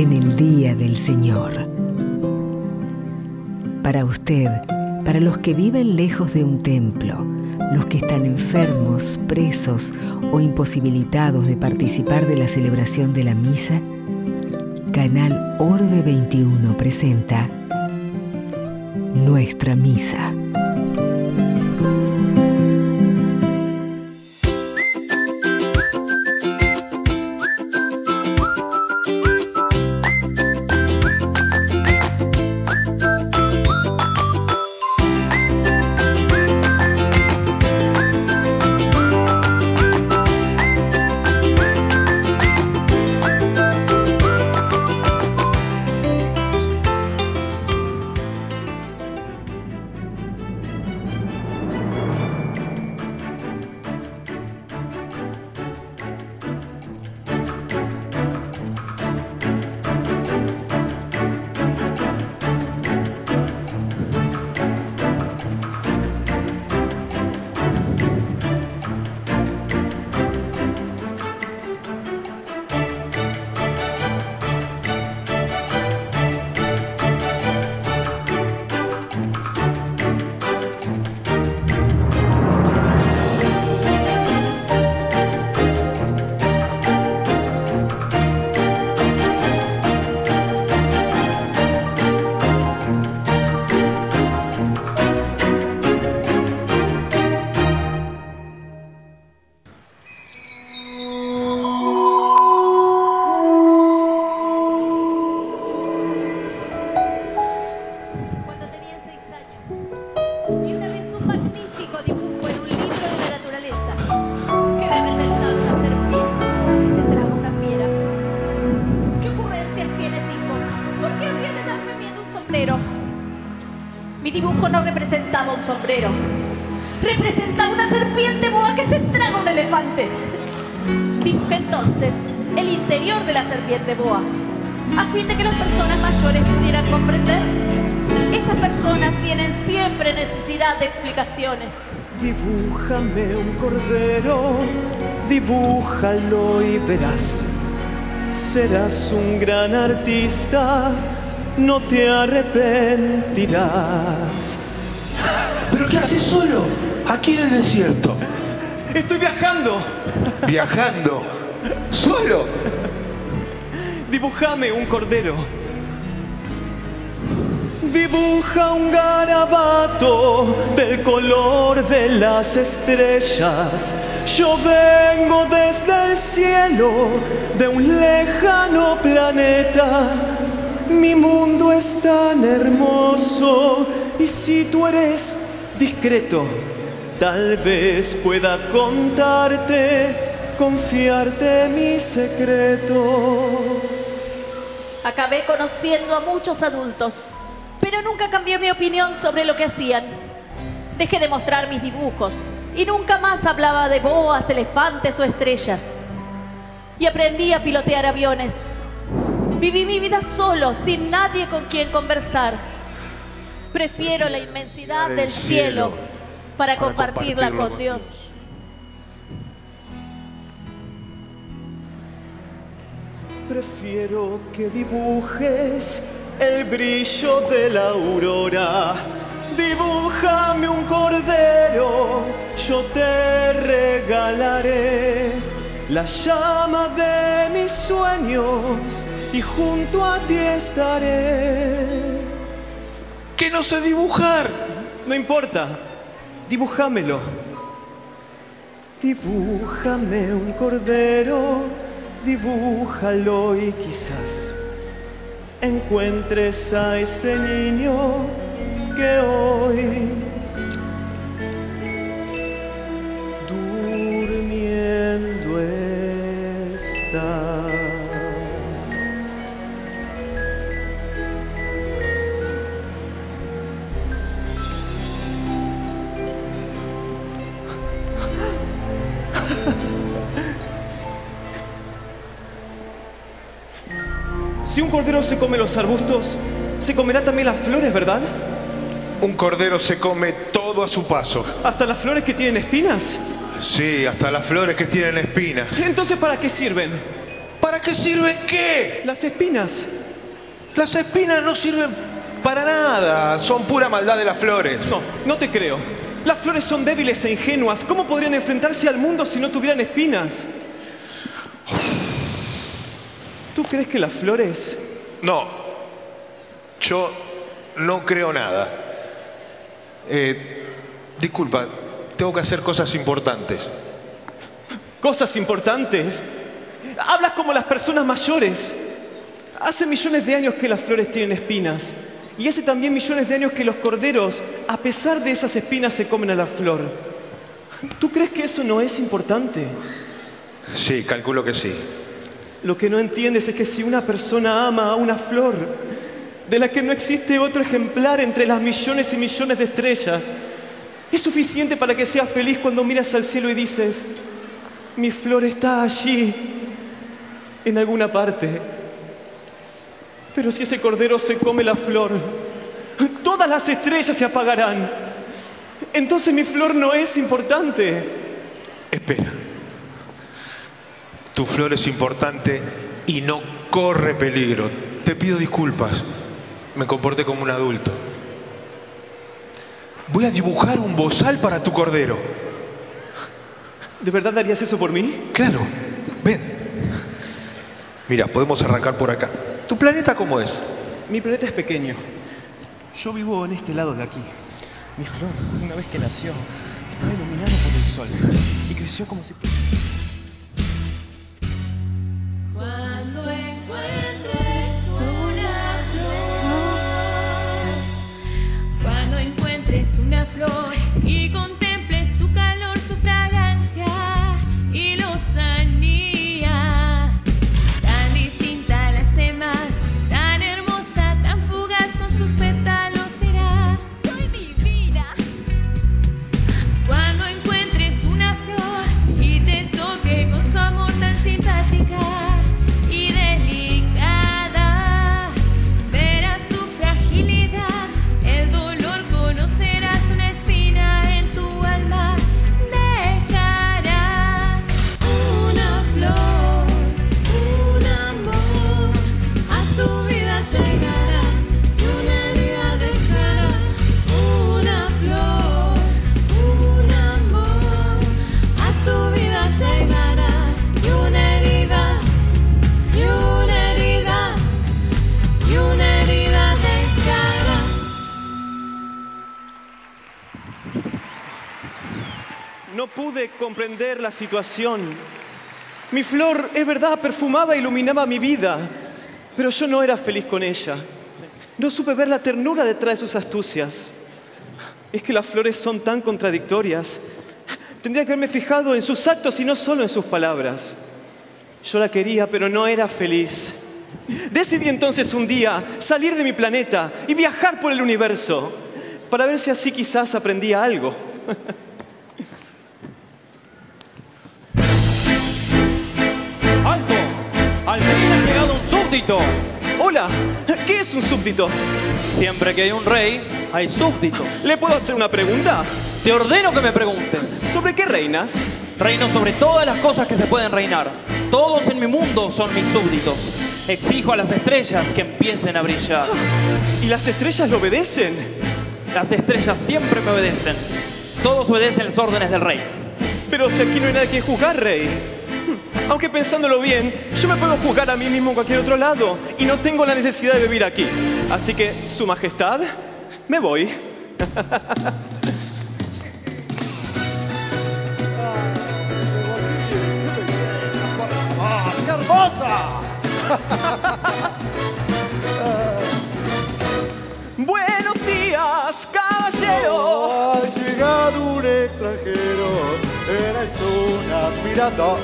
en el día del Señor. Para usted, para los que viven lejos de un templo, los que están enfermos, presos o imposibilitados de participar de la celebración de la misa, Canal Orbe 21 presenta Nuestra Misa. No te arrepentirás. ¿Pero qué haces solo? Aquí en el desierto. Estoy viajando. Viajando. ¿Solo? Dibújame un cordero. Dibuja un garabato del color de las estrellas. Yo vengo desde el cielo de un lejano planeta. Mi mundo es tan hermoso y si tú eres discreto, tal vez pueda contarte, confiarte mi secreto. Acabé conociendo a muchos adultos, pero nunca cambié mi opinión sobre lo que hacían. Dejé de mostrar mis dibujos y nunca más hablaba de boas, elefantes o estrellas. Y aprendí a pilotear aviones. Viví mi vida solo, sin nadie con quien conversar. Prefiero la inmensidad del del cielo cielo para para compartirla con Dios. Prefiero que dibujes el brillo de la aurora. Dibújame un cordero, yo te regalaré la llama de mis sueños y junto a ti estaré. Que no sé dibujar. No importa, dibújamelo. Dibújame un cordero, dibújalo y quizás encuentres a ese niño que hoy durmiendo está. Si un cordero se come los arbustos, se comerá también las flores, ¿verdad? Un cordero se come todo a su paso. ¿Hasta las flores que tienen espinas? Sí, hasta las flores que tienen espinas. Entonces, ¿para qué sirven? Para ¿Para qué sirven qué? Las espinas. Las espinas no sirven para nada. Son pura maldad de las flores. No, no te creo. Las flores son débiles e ingenuas. ¿Cómo podrían enfrentarse al mundo si no tuvieran espinas? ¿Tú crees que las flores... No. Yo no creo nada. Eh, disculpa, tengo que hacer cosas importantes. Cosas importantes. Hablas como las personas mayores. Hace millones de años que las flores tienen espinas. Y hace también millones de años que los corderos, a pesar de esas espinas, se comen a la flor. ¿Tú crees que eso no es importante? Sí, calculo que sí. Lo que no entiendes es que si una persona ama a una flor, de la que no existe otro ejemplar entre las millones y millones de estrellas, es suficiente para que seas feliz cuando miras al cielo y dices, mi flor está allí, en alguna parte. Pero si ese cordero se come la flor, todas las estrellas se apagarán. Entonces mi flor no es importante. Espera. Tu flor es importante y no corre peligro. Te pido disculpas. Me comporté como un adulto. Voy a dibujar un bozal para tu cordero. ¿De verdad darías eso por mí? Claro, ven. Mira, podemos arrancar por acá. ¿Tu planeta cómo es? Mi planeta es pequeño. Yo vivo en este lado de aquí. Mi flor, una vez que nació, estaba iluminada por el sol y creció como si fuera... una flor y contemples su calor, su fragancia pude comprender la situación. Mi flor, es verdad, perfumaba e iluminaba mi vida, pero yo no era feliz con ella. No supe ver la ternura detrás de sus astucias. Es que las flores son tan contradictorias. Tendría que haberme fijado en sus actos y no solo en sus palabras. Yo la quería, pero no era feliz. Decidí entonces un día salir de mi planeta y viajar por el universo para ver si así quizás aprendía algo. Al fin ha llegado un súbdito. Hola, ¿qué es un súbdito? Siempre que hay un rey, hay súbditos. ¿Le puedo hacer una pregunta? Te ordeno que me preguntes. ¿Sobre qué reinas? Reino sobre todas las cosas que se pueden reinar. Todos en mi mundo son mis súbditos. Exijo a las estrellas que empiecen a brillar. ¿Y las estrellas lo obedecen? Las estrellas siempre me obedecen. Todos obedecen las órdenes del rey. Pero si aquí no hay nadie que juzgar, rey. Aunque pensándolo bien, yo me puedo juzgar a mí mismo en cualquier otro lado y no tengo la necesidad de vivir aquí. Así que, Su Majestad, me voy. ¡Qué hermosa! Buenos días, caballero. Ha llegado un extranjero, eres un admirador.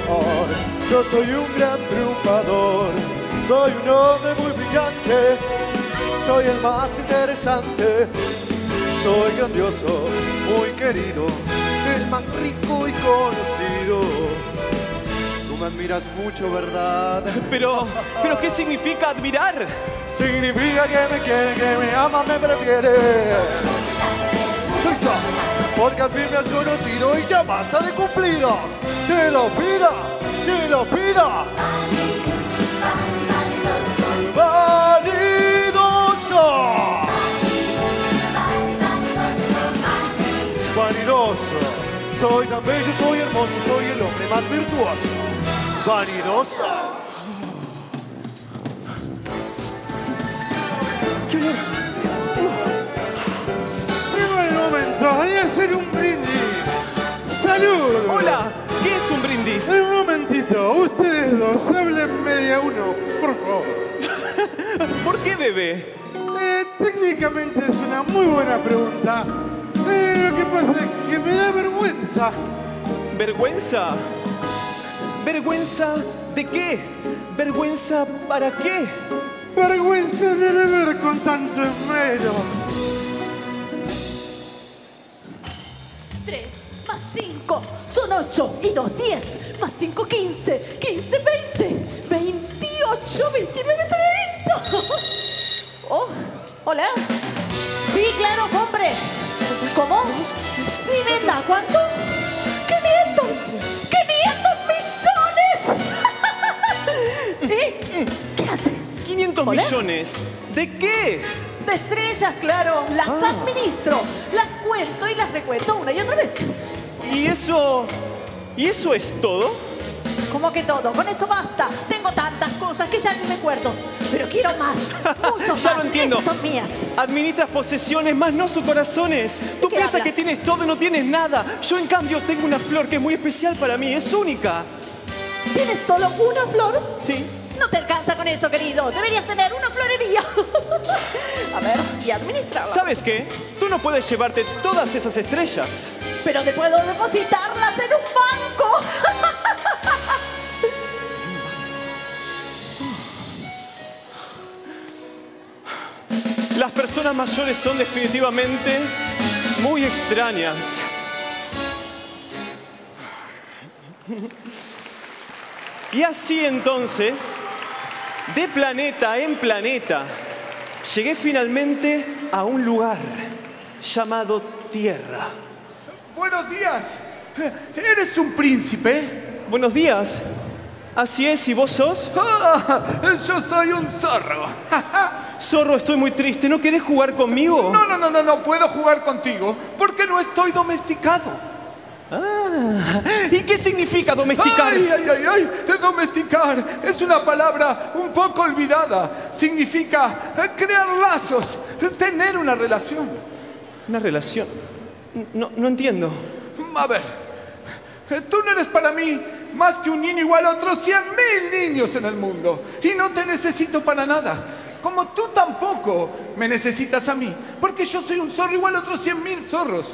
Yo soy un gran triunfador, soy un hombre muy brillante, soy el más interesante, soy grandioso, muy querido, el más rico y conocido. Tú me admiras mucho, ¿verdad? Pero, pero ¿qué significa admirar? Significa que me quiere, que me ama, me prefiere. Suelta, porque al fin me has conocido y ya basta de cumplidos. ¡Te lo pida! ¡Te lo pida! ¡Vanidoso! Vanidoso. Soy tan bello, soy hermoso, soy el hombre más virtuoso. Vanidoso. ¿Qué momento de hacer un brindis. ¡Salud! ¡Hola! ¿Qué es un brindis? Un momentito, ustedes dos hablen media uno, por favor. ¿Por qué bebé? Eh, técnicamente es una muy buena pregunta. Eh, lo que pasa es que me da vergüenza. ¿Vergüenza? ¿Vergüenza de qué? ¿Vergüenza para qué? Vergüenza de beber con tanto esmero. 3 más 5 son 8 y 2, 10 más 5, 15, 15, 20, 28, 29, 30. Oh, hola. Sí, claro, hombre. ¿Cómo? Sí, venda. ¿Cuánto? 500. 500 millones. ¿Eh? ¿Qué hace? 500 ¿Hola? millones. ¿De qué? De estrellas, claro. Las Ah. administro. Las cuento y las recuento una y otra vez. ¿Y eso... ¿Y eso es todo? ¿Cómo que todo? Con eso basta. Tengo tantas cosas que ya ni me acuerdo. Pero quiero más. Mucho Ya más. lo entiendo. Esas son mías. Administras posesiones, más no sus corazones. Tú piensas hablas? que tienes todo y no tienes nada. Yo, en cambio, tengo una flor que es muy especial para mí. Es única. ¿Tienes solo una flor? Sí. No te alcanza con eso, querido. Deberías tener una florería. A ver, y administrarla. ¿Sabes qué? Tú no puedes llevarte todas esas estrellas. Pero te puedo depositarlas en un banco. Las personas mayores son definitivamente muy extrañas. Y así entonces, de planeta en planeta, llegué finalmente a un lugar llamado Tierra. Buenos días. ¿Eres un príncipe? Buenos días. Así es, ¿y vos sos? Ah, yo soy un zorro. Zorro, estoy muy triste. ¿No querés jugar conmigo? No, no, no, no, no puedo jugar contigo porque no estoy domesticado. Ah, ¿Y qué significa domesticar? Ay, ay, ay, ay, domesticar es una palabra un poco olvidada. Significa eh, crear lazos, tener una relación. Una relación. No, no entiendo. A ver, eh, tú no eres para mí más que un niño igual a otros 100 mil niños en el mundo. Y no te necesito para nada. Como tú tampoco me necesitas a mí. Porque yo soy un zorro igual a otros 100 mil zorros.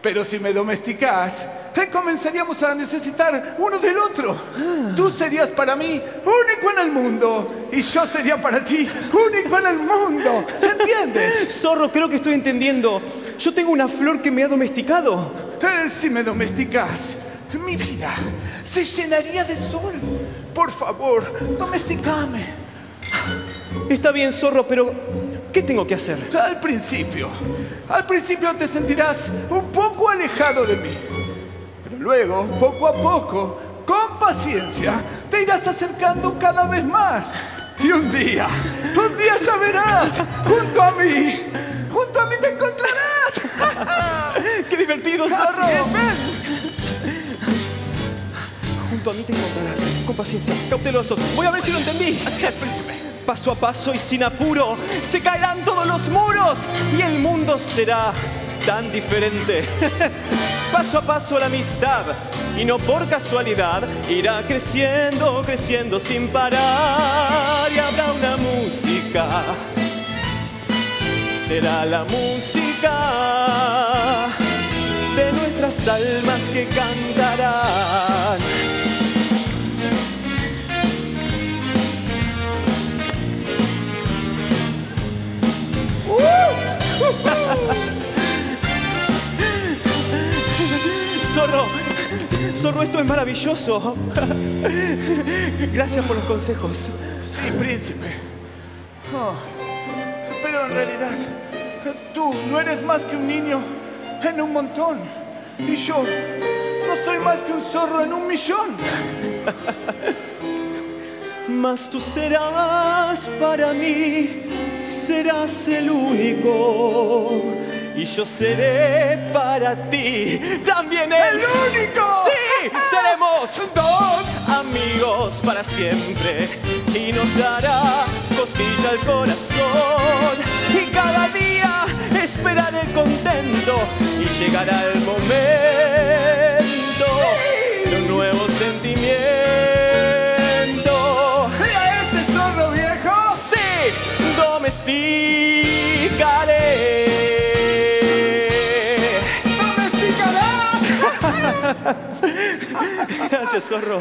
Pero si me domesticas, eh, comenzaríamos a necesitar uno del otro. Tú serías para mí único en el mundo. Y yo sería para ti único en el mundo. ¿Entiendes? Zorro, creo que estoy entendiendo. Yo tengo una flor que me ha domesticado. Eh, si me domesticas, mi vida se llenaría de sol. Por favor, domesticame. Está bien, zorro, pero ¿qué tengo que hacer? Al principio, al principio te sentirás un poco alejado de mí. Pero luego, poco a poco, con paciencia, te irás acercando cada vez más. Y un día, un día ya verás, junto a mí, junto a mí te encontrarás. ¡Qué divertido, zorro! Junto a mí te encontrarás. Con paciencia, cautelosos. Voy a ver si lo entendí. Así es, príncipe. Paso a paso y sin apuro, se caerán todos los muros y el mundo será tan diferente. paso a paso la amistad y no por casualidad irá creciendo, creciendo sin parar y habrá una música. Será la música de nuestras almas que cantarán. Zorro, esto es maravilloso. Gracias por los consejos. Sí, príncipe. Oh, pero en realidad, tú no eres más que un niño en un montón. Y yo no soy más que un zorro en un millón. Mas tú serás para mí, serás el único. Y yo seré para ti también el, ¡El único! Sí, seremos dos amigos para siempre y nos dará cosquilla al corazón y cada día esperaré contento y llegará el momento Gracias, zorro.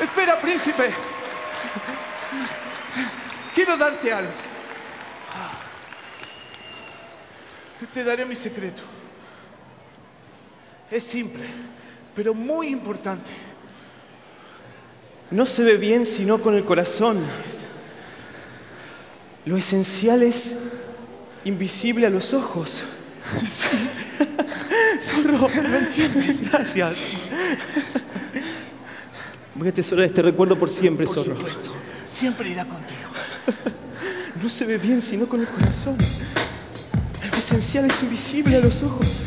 Espera, príncipe. Quiero darte algo. Te daré mi secreto. Es simple, pero muy importante. No se ve bien sino con el corazón. Lo esencial es invisible a los ojos. Zorro, ¿me entiendes? Gracias. Voy a atesorar este recuerdo por siempre, Por zorro. supuesto, siempre irá contigo. No se ve bien sino con el corazón. Lo esencial es invisible a los ojos.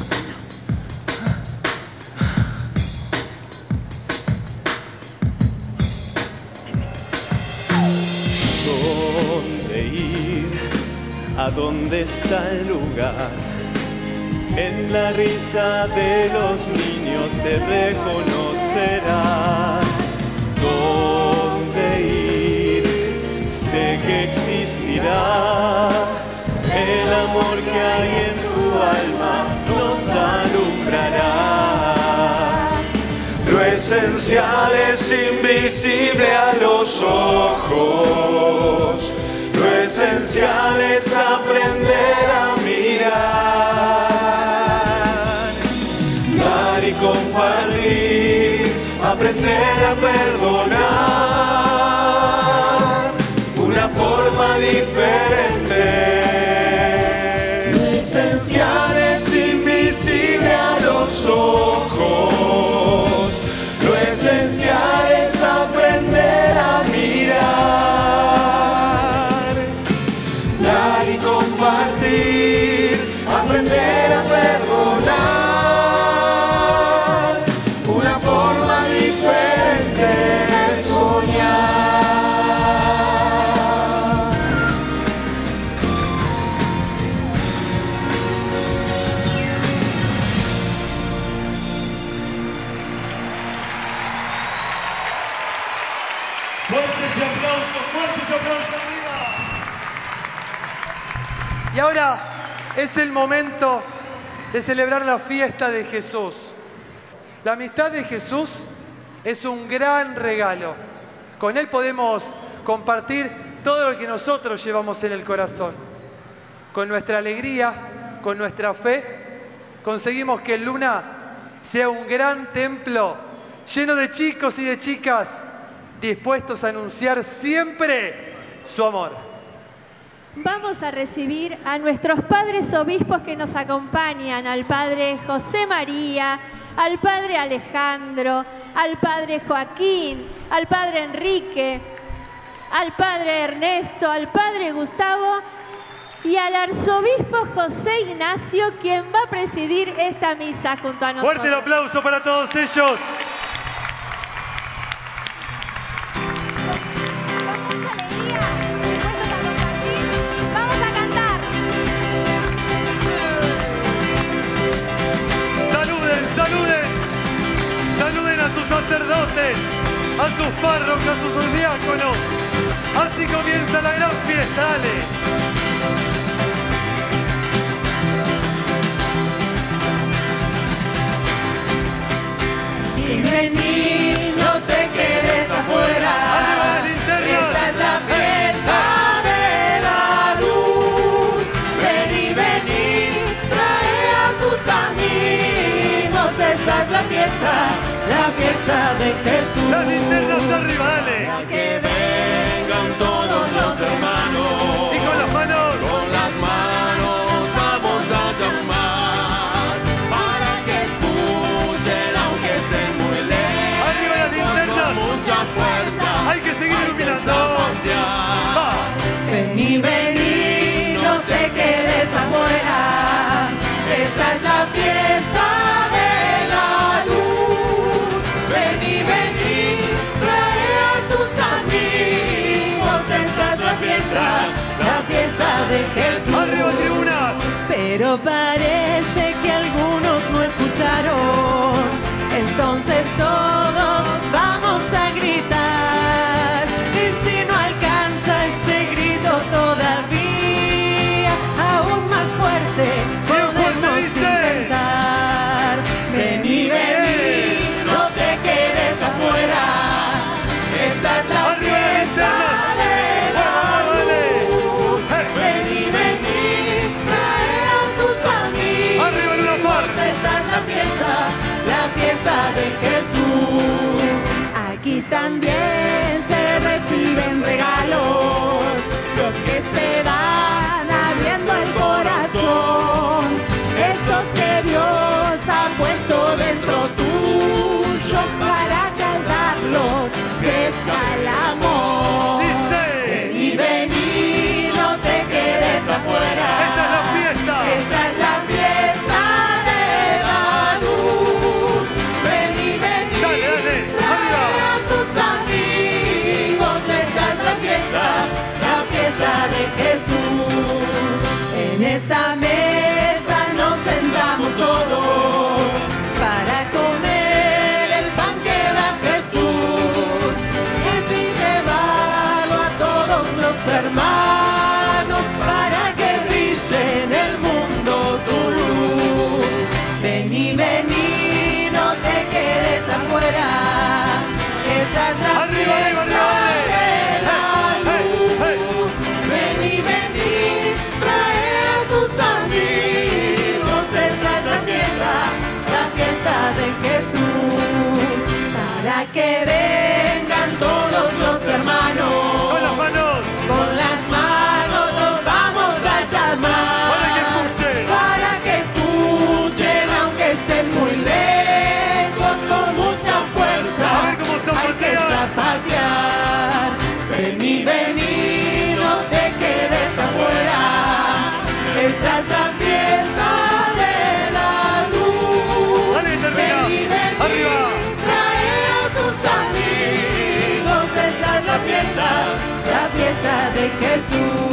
¿Dónde ir? ¿A dónde está el lugar? En la risa de los niños te reconocerás. ¿Dónde ir? Sé que existirá el amor que hay en tu alma nos alumbrará. Lo esencial es invisible a los ojos. Lo esencial es aprender a mirar, aprender a perdonar. Una forma diferente. Lo esencial es invisible a los ojos. Lo esencial es aprender a mirar, Y ahora es el momento de celebrar la fiesta de Jesús. La amistad de Jesús es un gran regalo. Con Él podemos compartir todo lo que nosotros llevamos en el corazón. Con nuestra alegría, con nuestra fe, conseguimos que Luna sea un gran templo lleno de chicos y de chicas dispuestos a anunciar siempre su amor. Vamos a recibir a nuestros padres obispos que nos acompañan, al padre José María, al padre Alejandro, al padre Joaquín, al padre Enrique, al padre Ernesto, al padre Gustavo y al arzobispo José Ignacio, quien va a presidir esta misa junto a nosotros. Fuerte el aplauso para todos ellos. Con mucha alegría, a sus párrocos, a sus diáconos. Así comienza la gran fiesta, dale. Y vení, no te quedes afuera. Esta es la fiesta de la luz. Vení, vení, trae a tus amigos. Esta es la fiesta, la fiesta de Jesús. Las linternas arriba, dale. Para que vengan todos los hermanos. Y con las manos. Con las manos vamos a llamar para que escuchen aunque estén muy lejos. Arriba las linternas. Con mucha fuerza. Hay que seguir hay que iluminando. Va. Vení, vení, no te quedes afuera. fiesta de Jesús. Tribunas! Pero parece que algunos no escucharon. Entonces todos también todos los de Jesús.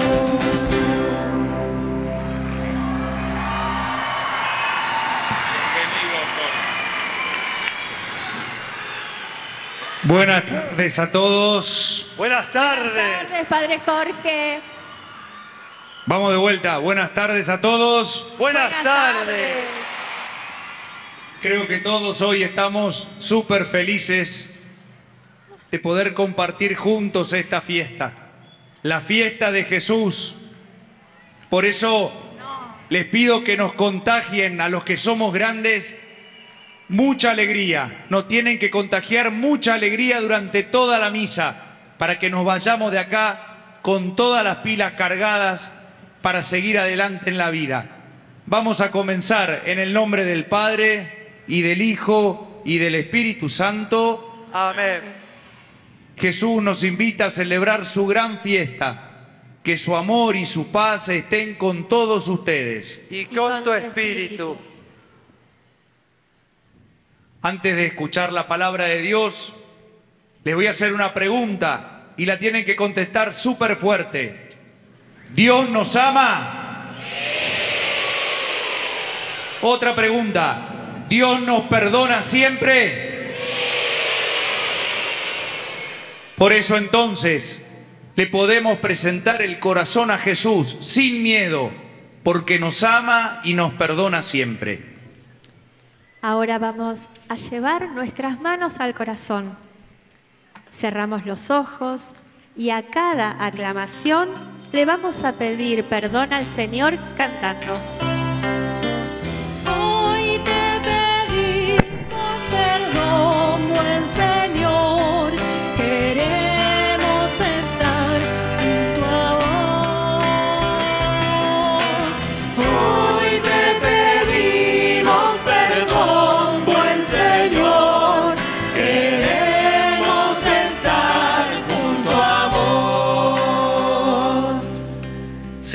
Buenas tardes a todos. Buenas tardes. Buenas tardes, Padre Jorge. Vamos de vuelta. Buenas tardes a todos. Buenas, tardes. Creo que todos hoy estamos súper felices de poder compartir juntos esta fiesta. La fiesta de Jesús. Por eso les pido que nos contagien a los que somos grandes mucha alegría. Nos tienen que contagiar mucha alegría durante toda la misa para que nos vayamos de acá con todas las pilas cargadas para seguir adelante en la vida. Vamos a comenzar en el nombre del Padre y del Hijo y del Espíritu Santo. Amén. Jesús nos invita a celebrar su gran fiesta. Que su amor y su paz estén con todos ustedes. Y con tu espíritu. Antes de escuchar la palabra de Dios, les voy a hacer una pregunta y la tienen que contestar súper fuerte. ¿Dios nos ama? Otra pregunta. ¿Dios nos perdona siempre? Por eso entonces le podemos presentar el corazón a Jesús sin miedo, porque nos ama y nos perdona siempre. Ahora vamos a llevar nuestras manos al corazón. Cerramos los ojos y a cada aclamación le vamos a pedir perdón al Señor cantando.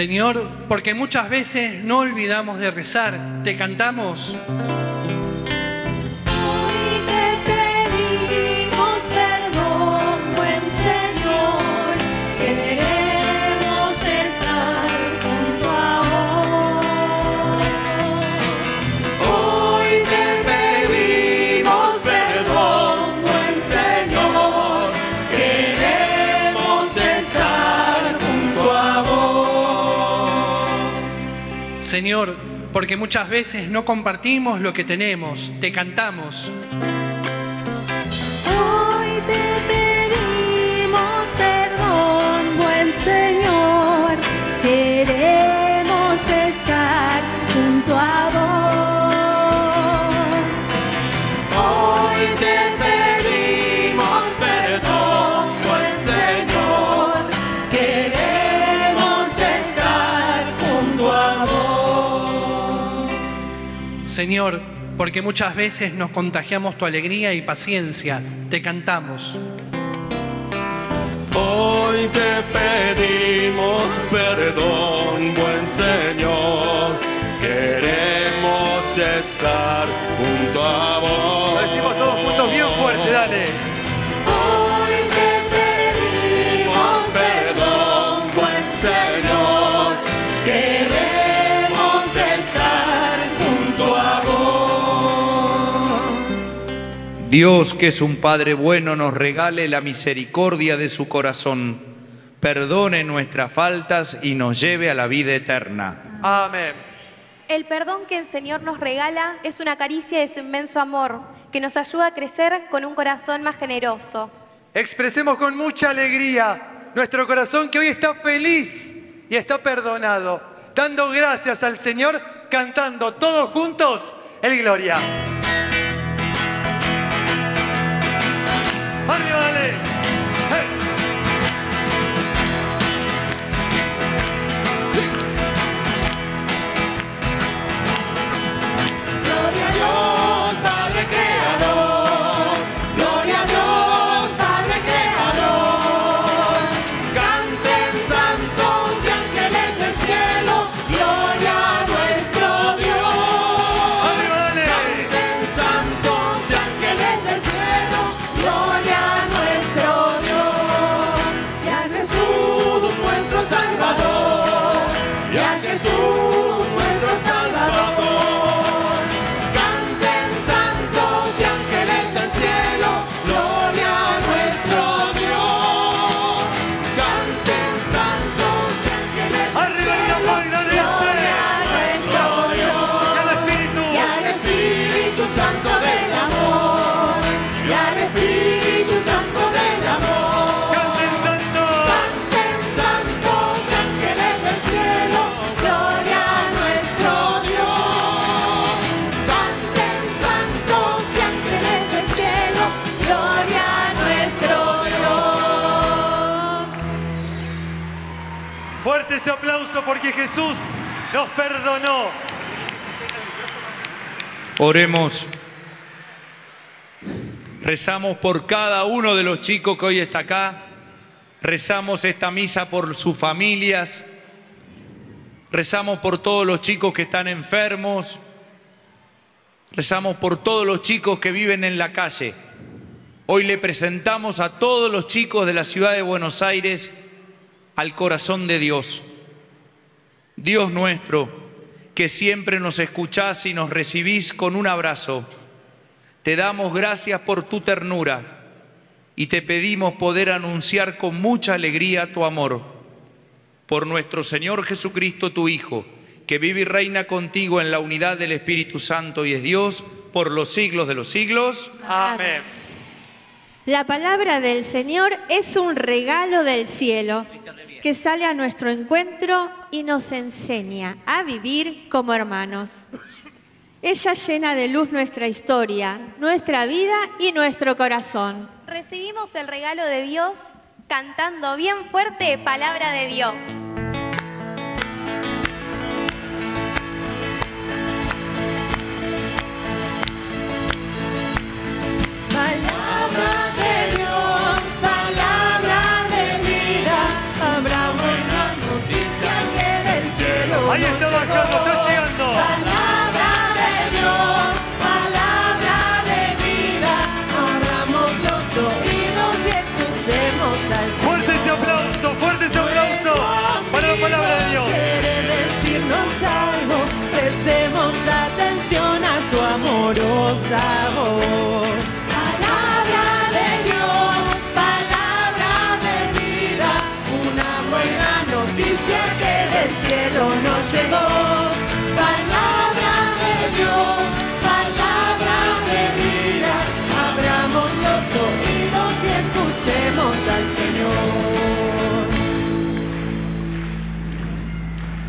Señor, porque muchas veces no olvidamos de rezar, te cantamos. Señor, porque muchas veces no compartimos lo que tenemos, te cantamos. Señor, porque muchas veces nos contagiamos tu alegría y paciencia, te cantamos. Hoy te pedimos perdón, buen Señor. Queremos estar junto a vos. Lo decimos todos juntos bien fuerte, dale. Dios, que es un Padre bueno, nos regale la misericordia de su corazón, perdone nuestras faltas y nos lleve a la vida eterna. Amén. El perdón que el Señor nos regala es una caricia de su inmenso amor, que nos ayuda a crecer con un corazón más generoso. Expresemos con mucha alegría nuestro corazón que hoy está feliz y está perdonado, dando gracias al Señor, cantando todos juntos el Gloria. ¡Arriba, dale! Porque Jesús nos perdonó. Oremos. Rezamos por cada uno de los chicos que hoy está acá. Rezamos esta misa por sus familias. Rezamos por todos los chicos que están enfermos. Rezamos por todos los chicos que viven en la calle. Hoy le presentamos a todos los chicos de la ciudad de Buenos Aires al corazón de Dios. Dios nuestro, que siempre nos escuchás y nos recibís con un abrazo, te damos gracias por tu ternura y te pedimos poder anunciar con mucha alegría tu amor. Por nuestro Señor Jesucristo, tu Hijo, que vive y reina contigo en la unidad del Espíritu Santo y es Dios por los siglos de los siglos. Amén. La palabra del Señor es un regalo del cielo que sale a nuestro encuentro y nos enseña a vivir como hermanos. Ella llena de luz nuestra historia, nuestra vida y nuestro corazón. Recibimos el regalo de Dios cantando bien fuerte palabra de Dios.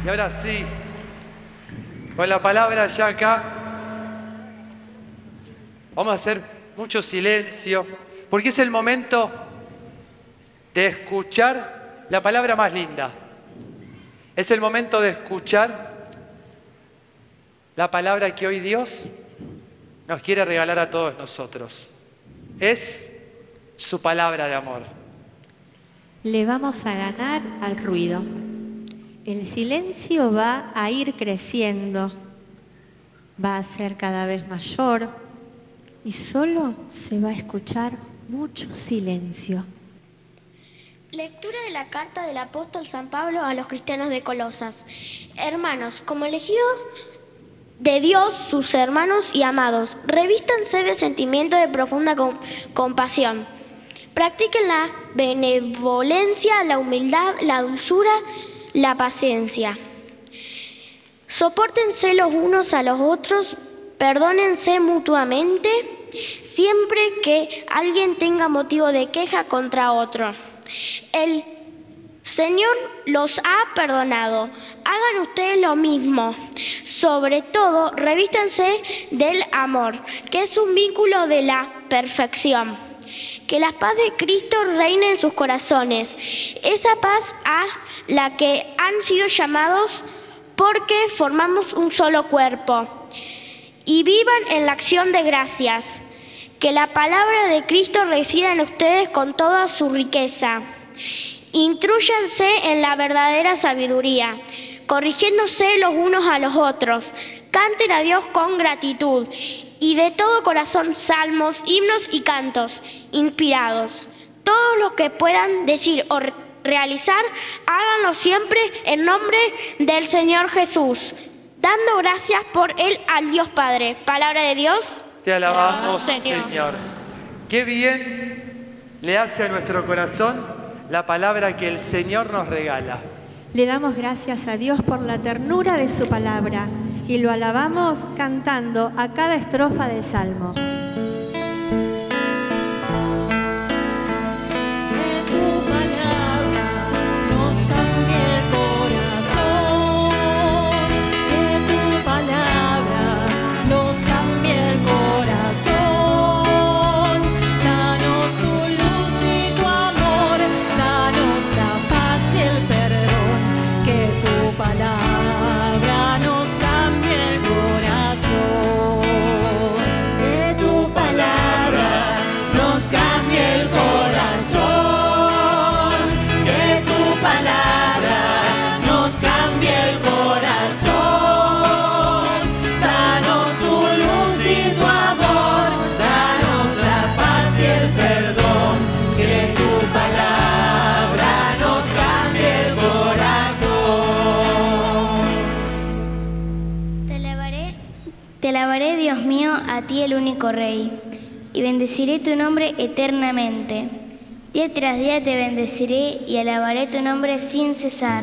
Ahora sí, con la palabra ya acá, vamos a hacer mucho silencio, porque es el momento de escuchar la palabra más linda. Es el momento de escuchar la palabra que hoy Dios nos quiere regalar a todos nosotros. Es su palabra de amor. Le vamos a ganar al ruido. El silencio va a ir creciendo, va a ser cada vez mayor y solo se va a escuchar mucho silencio. Lectura de la carta del apóstol San Pablo a los cristianos de Colosas. Hermanos, como elegidos de Dios, sus hermanos y amados, revístanse de sentimiento de profunda com- compasión. Practiquen la benevolencia, la humildad, la dulzura, la paciencia. Sopórtense los unos a los otros, perdónense mutuamente, siempre que alguien tenga motivo de queja contra otro. El Señor los ha perdonado. Hagan ustedes lo mismo. Sobre todo, revístanse del amor, que es un vínculo de la perfección. Que la paz de Cristo reine en sus corazones. Esa paz a la que han sido llamados porque formamos un solo cuerpo. Y vivan en la acción de gracias. Que la palabra de Cristo resida en ustedes con toda su riqueza. Intrúyanse en la verdadera sabiduría, corrigiéndose los unos a los otros. Canten a Dios con gratitud y de todo corazón salmos, himnos y cantos inspirados. Todo lo que puedan decir o re- realizar, háganlo siempre en nombre del Señor Jesús, dando gracias por Él al Dios Padre. Palabra de Dios. Te alabamos, Señor. Señor. Qué bien le hace a nuestro corazón la palabra que el Señor nos regala. Le damos gracias a Dios por la ternura de su palabra y lo alabamos cantando a cada estrofa del Salmo. El único Rey, y bendeciré tu nombre eternamente. Día tras día te bendeciré y alabaré tu nombre sin cesar.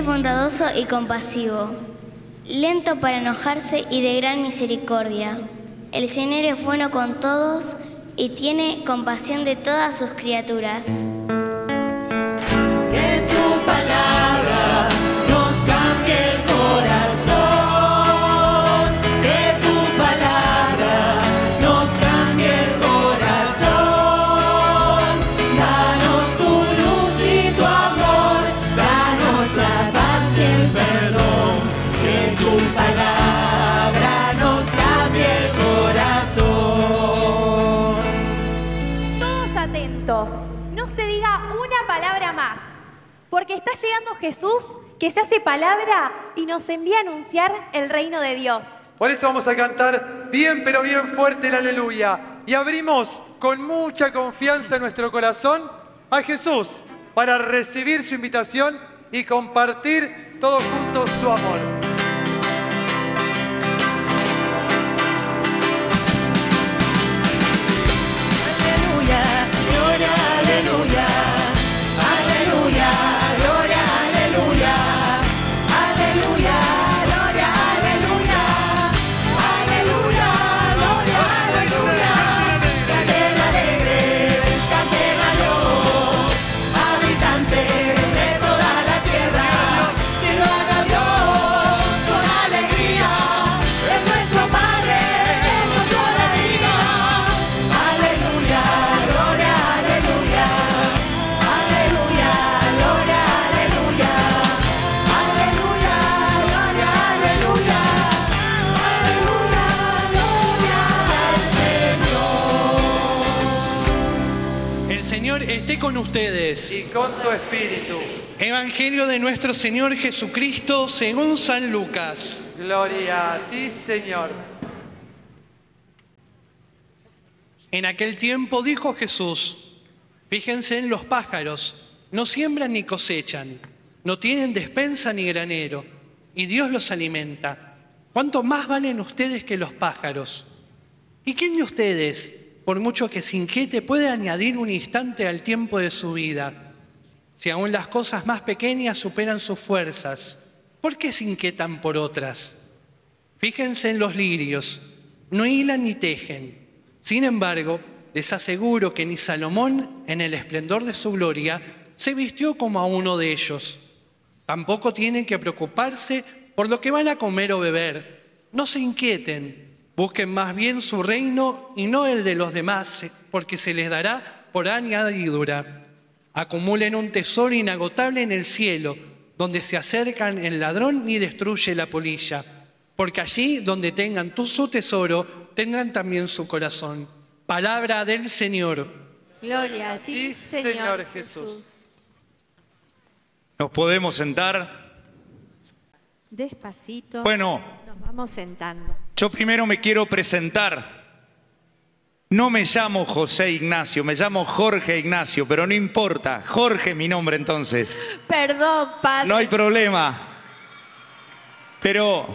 Es bondadoso y compasivo, lento para enojarse y de gran misericordia. El Señor es bueno con todos y tiene compasión de todas sus criaturas. Palabra más, porque está llegando Jesús que se hace palabra y nos envía a anunciar el reino de Dios. Por eso vamos a cantar bien, pero bien fuerte el aleluya. Y abrimos con mucha confianza en nuestro corazón a Jesús para recibir su invitación y compartir todos juntos su amor. Ustedes. Y con tu espíritu. Evangelio de nuestro Señor Jesucristo según San Lucas. Gloria a ti, Señor. En aquel tiempo dijo Jesús, fíjense en los pájaros, no siembran ni cosechan, no tienen despensa ni granero, y Dios los alimenta. ¿Cuánto más valen ustedes que los pájaros? ¿Y quién de ustedes, por mucho que se inquiete, puede añadir un instante al tiempo de su vida? Si aún las cosas más pequeñas superan sus fuerzas, ¿por qué se inquietan por otras? Fíjense en los lirios, no hilan ni tejen. Sin embargo, les aseguro que ni Salomón, en el esplendor de su gloria, se vistió como a uno de ellos. Tampoco tienen que preocuparse por lo que van a comer o beber. No se inquieten, busquen más bien su reino y no el de los demás, porque se les dará por añadidura. Acumulen un tesoro inagotable en el cielo, donde se acercan el ladrón y destruye la polilla, porque allí donde tengan tu su tesoro, tendrán también su corazón. Palabra del Señor. Gloria a ti, Señor Jesús. ¿Nos podemos sentar? Despacito. Bueno. Nos vamos sentando. Yo primero me quiero presentar. No me llamo José Ignacio, me llamo Jorge Ignacio, pero no importa. Jorge mi nombre entonces. Perdón, padre. No hay problema. Pero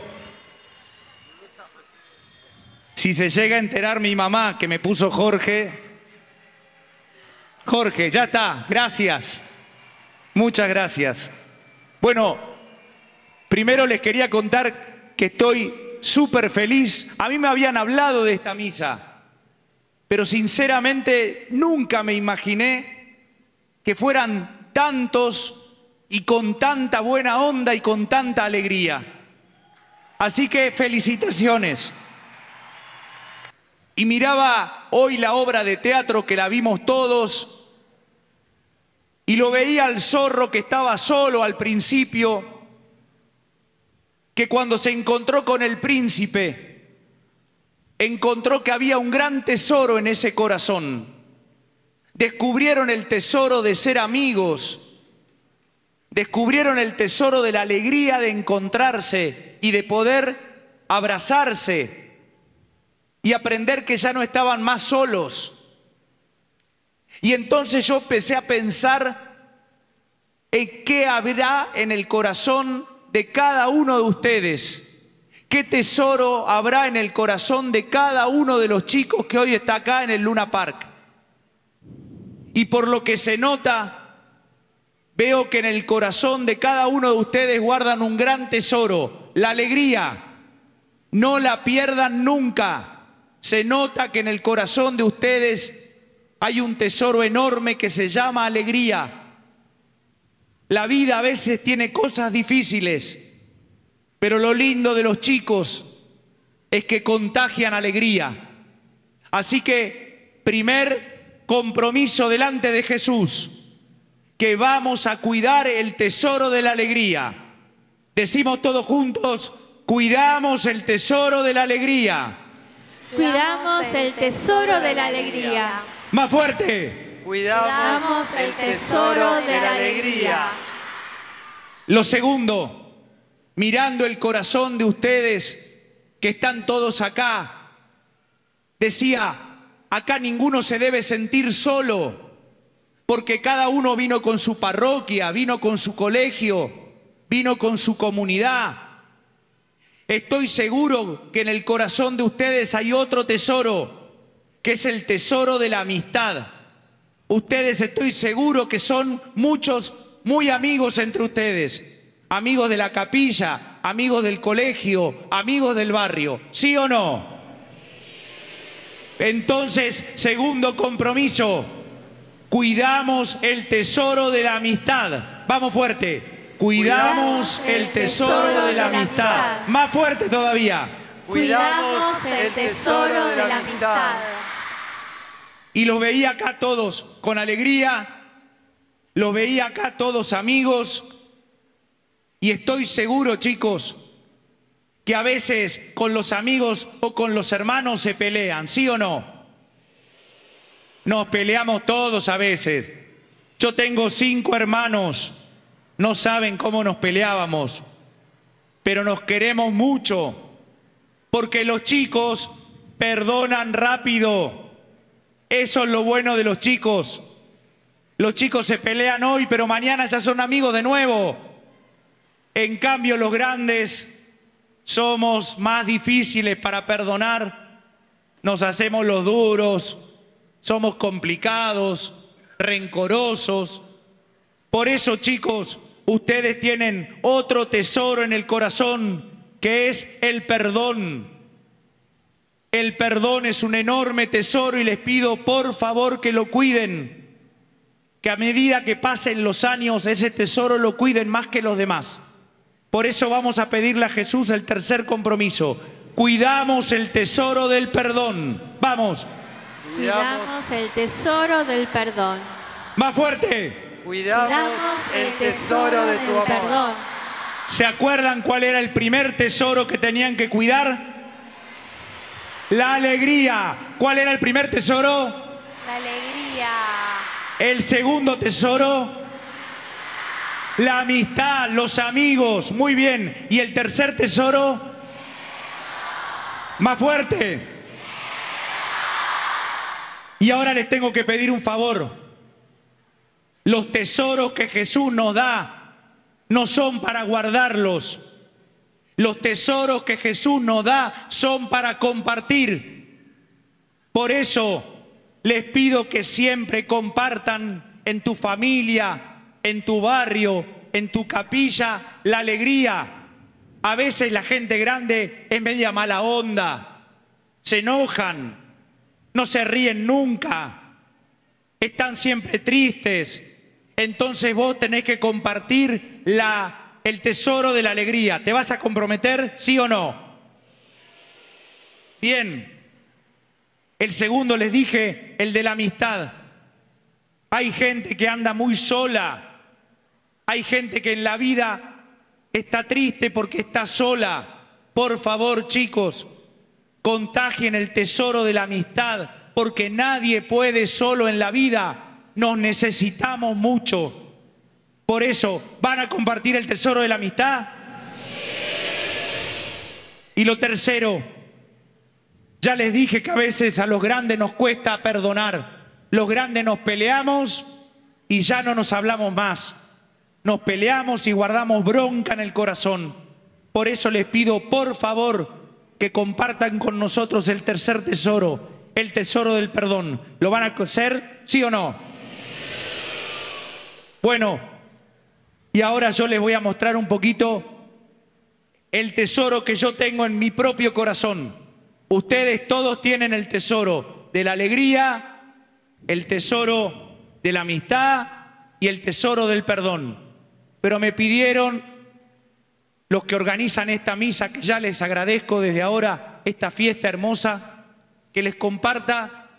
si se llega a enterar mi mamá que me puso Jorge, Jorge, ya está, gracias. Muchas gracias. Bueno, primero les quería contar que estoy súper feliz. A mí me habían hablado de esta misa, pero sinceramente nunca me imaginé que fueran tantos y con tanta buena onda y con tanta alegría. Así que felicitaciones. Y miraba hoy la obra de teatro que la vimos todos y lo veía al zorro que estaba solo al principio, que cuando se encontró con el príncipe, encontró que había un gran tesoro en ese corazón. Descubrieron el tesoro de ser amigos, descubrieron el tesoro de la alegría de encontrarse y de poder abrazarse y aprender que ya no estaban más solos. Y entonces yo empecé a pensar en qué habrá en el corazón de cada uno de ustedes. ¿Qué tesoro habrá en el corazón de cada uno de los chicos que hoy está acá en el Luna Park? Y por lo que se nota, veo que en el corazón de cada uno de ustedes guardan un gran tesoro, la alegría. No la pierdan nunca. Se nota que en el corazón de ustedes hay un tesoro enorme que se llama alegría. La vida a veces tiene cosas difíciles, pero lo lindo de los chicos es que contagian alegría. Así que, primer compromiso delante de Jesús, que vamos a cuidar el tesoro de la alegría. Decimos todos juntos, cuidamos el tesoro de la alegría. Cuidamos el tesoro de la alegría. Más fuerte. Cuidamos el tesoro de la alegría. Lo segundo, mirando el corazón de ustedes que están todos acá, decía, acá ninguno se debe sentir solo, porque cada uno vino con su parroquia, vino con su colegio, vino con su comunidad. Estoy seguro que en el corazón de ustedes hay otro tesoro, que es el tesoro de la amistad. Ustedes estoy seguro que son muchos, muy amigos entre ustedes. Amigos de la capilla, amigos del colegio, amigos del barrio. ¿Sí o no? Entonces, segundo compromiso, cuidamos el tesoro de la amistad. Vamos fuerte. Cuidamos el tesoro de la amistad. Más fuerte todavía. Cuidamos el tesoro de la amistad. Y los veía acá todos con alegría, los veía acá todos amigos. Y estoy seguro, chicos, que a veces con los amigos o con los hermanos se pelean, ¿sí o no? Nos peleamos todos a veces. Yo tengo cinco hermanos. No saben cómo nos peleábamos. Pero nos queremos mucho. Porque los chicos perdonan rápido. Eso es lo bueno de los chicos. Los chicos se pelean hoy, pero mañana ya son amigos de nuevo. En cambio, los grandes somos más difíciles para perdonar. Nos hacemos los duros, somos complicados, rencorosos. Por eso, chicos, ustedes tienen otro tesoro en el corazón, que es el perdón. El perdón es un enorme tesoro y les pido por favor que lo cuiden, que a medida que pasen los años ese tesoro lo cuiden más que los demás. Por eso vamos a pedirle a Jesús el tercer compromiso. Cuidamos el tesoro del perdón. Vamos. Cuidamos el tesoro del perdón. Más fuerte. Cuidamos el tesoro de tu del amor. perdón. ¿Se acuerdan cuál era el primer tesoro que tenían que cuidar? La alegría. ¿Cuál era el primer tesoro? La alegría. El segundo tesoro, la amistad, los amigos. Muy bien. ¿Y el tercer tesoro? Más fuerte. Y ahora les tengo que pedir un favor. Los tesoros que Jesús nos da no son para guardarlos. Los tesoros que Jesús nos da son para compartir. Por eso les pido que siempre compartan en tu familia, en tu barrio, en tu capilla, la alegría. A veces la gente grande es media mala onda, se enojan, no se ríen nunca, están siempre tristes. Entonces vos tenés que compartir la, el tesoro de la alegría. ¿Te vas a comprometer, sí o no? Bien. El segundo les dije, el de la amistad. Hay gente que anda muy sola. Hay gente que en la vida está triste porque está sola. Por favor, chicos, contagien el tesoro de la amistad porque nadie puede solo en la vida. Nos necesitamos mucho. Por eso, ¿van a compartir el tesoro de la amistad? Y lo tercero, ya les dije que a veces a los grandes nos cuesta perdonar. Los grandes nos peleamos y ya no nos hablamos más. Nos peleamos y guardamos bronca en el corazón. Por eso les pido, por favor, que compartan con nosotros el tercer tesoro, el tesoro del perdón. ¿Lo van a hacer? ¿Sí o no? Bueno, y ahora yo les voy a mostrar un poquito el tesoro que yo tengo en mi propio corazón. Ustedes todos tienen el tesoro de la alegría, el tesoro de la amistad y el tesoro del perdón. Pero me pidieron los que organizan esta misa, que ya les agradezco desde ahora, esta fiesta hermosa, que les comparta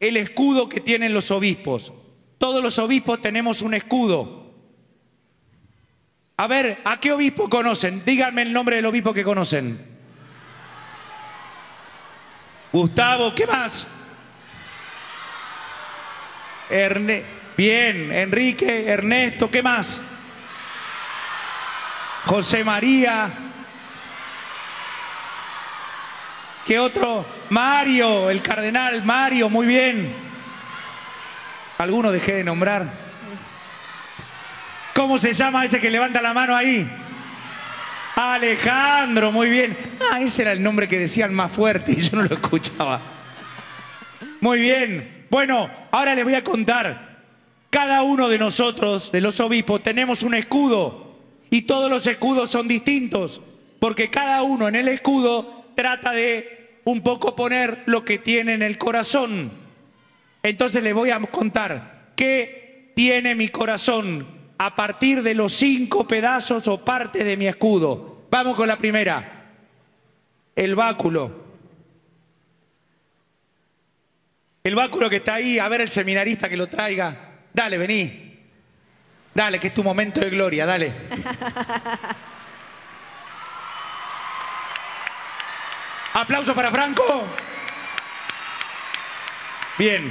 el escudo que tienen los obispos. Todos los obispos tenemos un escudo. A ver, ¿a qué obispo conocen? Díganme el nombre del obispo que conocen. Gustavo, ¿qué más? Bien, Enrique, Ernesto, ¿qué más? José María. ¿Qué otro? Mario, el cardenal Mario, muy bien. ¿Alguno dejé de nombrar? ¿Cómo se llama ese que levanta la mano ahí? Alejandro, muy bien. Ah, ese era el nombre que decían más fuerte y yo no lo escuchaba. Muy bien. Bueno, ahora les voy a contar. Cada uno de nosotros, de los obispos, tenemos un escudo y todos los escudos son distintos, porque cada uno en el escudo trata de un poco poner lo que tiene en el corazón. Entonces les voy a contar qué tiene mi corazón a partir de los cinco pedazos o parte de mi escudo. Vamos con la primera. El báculo. El báculo que está ahí, a ver el seminarista que lo traiga. Dale, vení. Dale, que es tu momento de gloria, dale. Aplauso para Franco. Bien.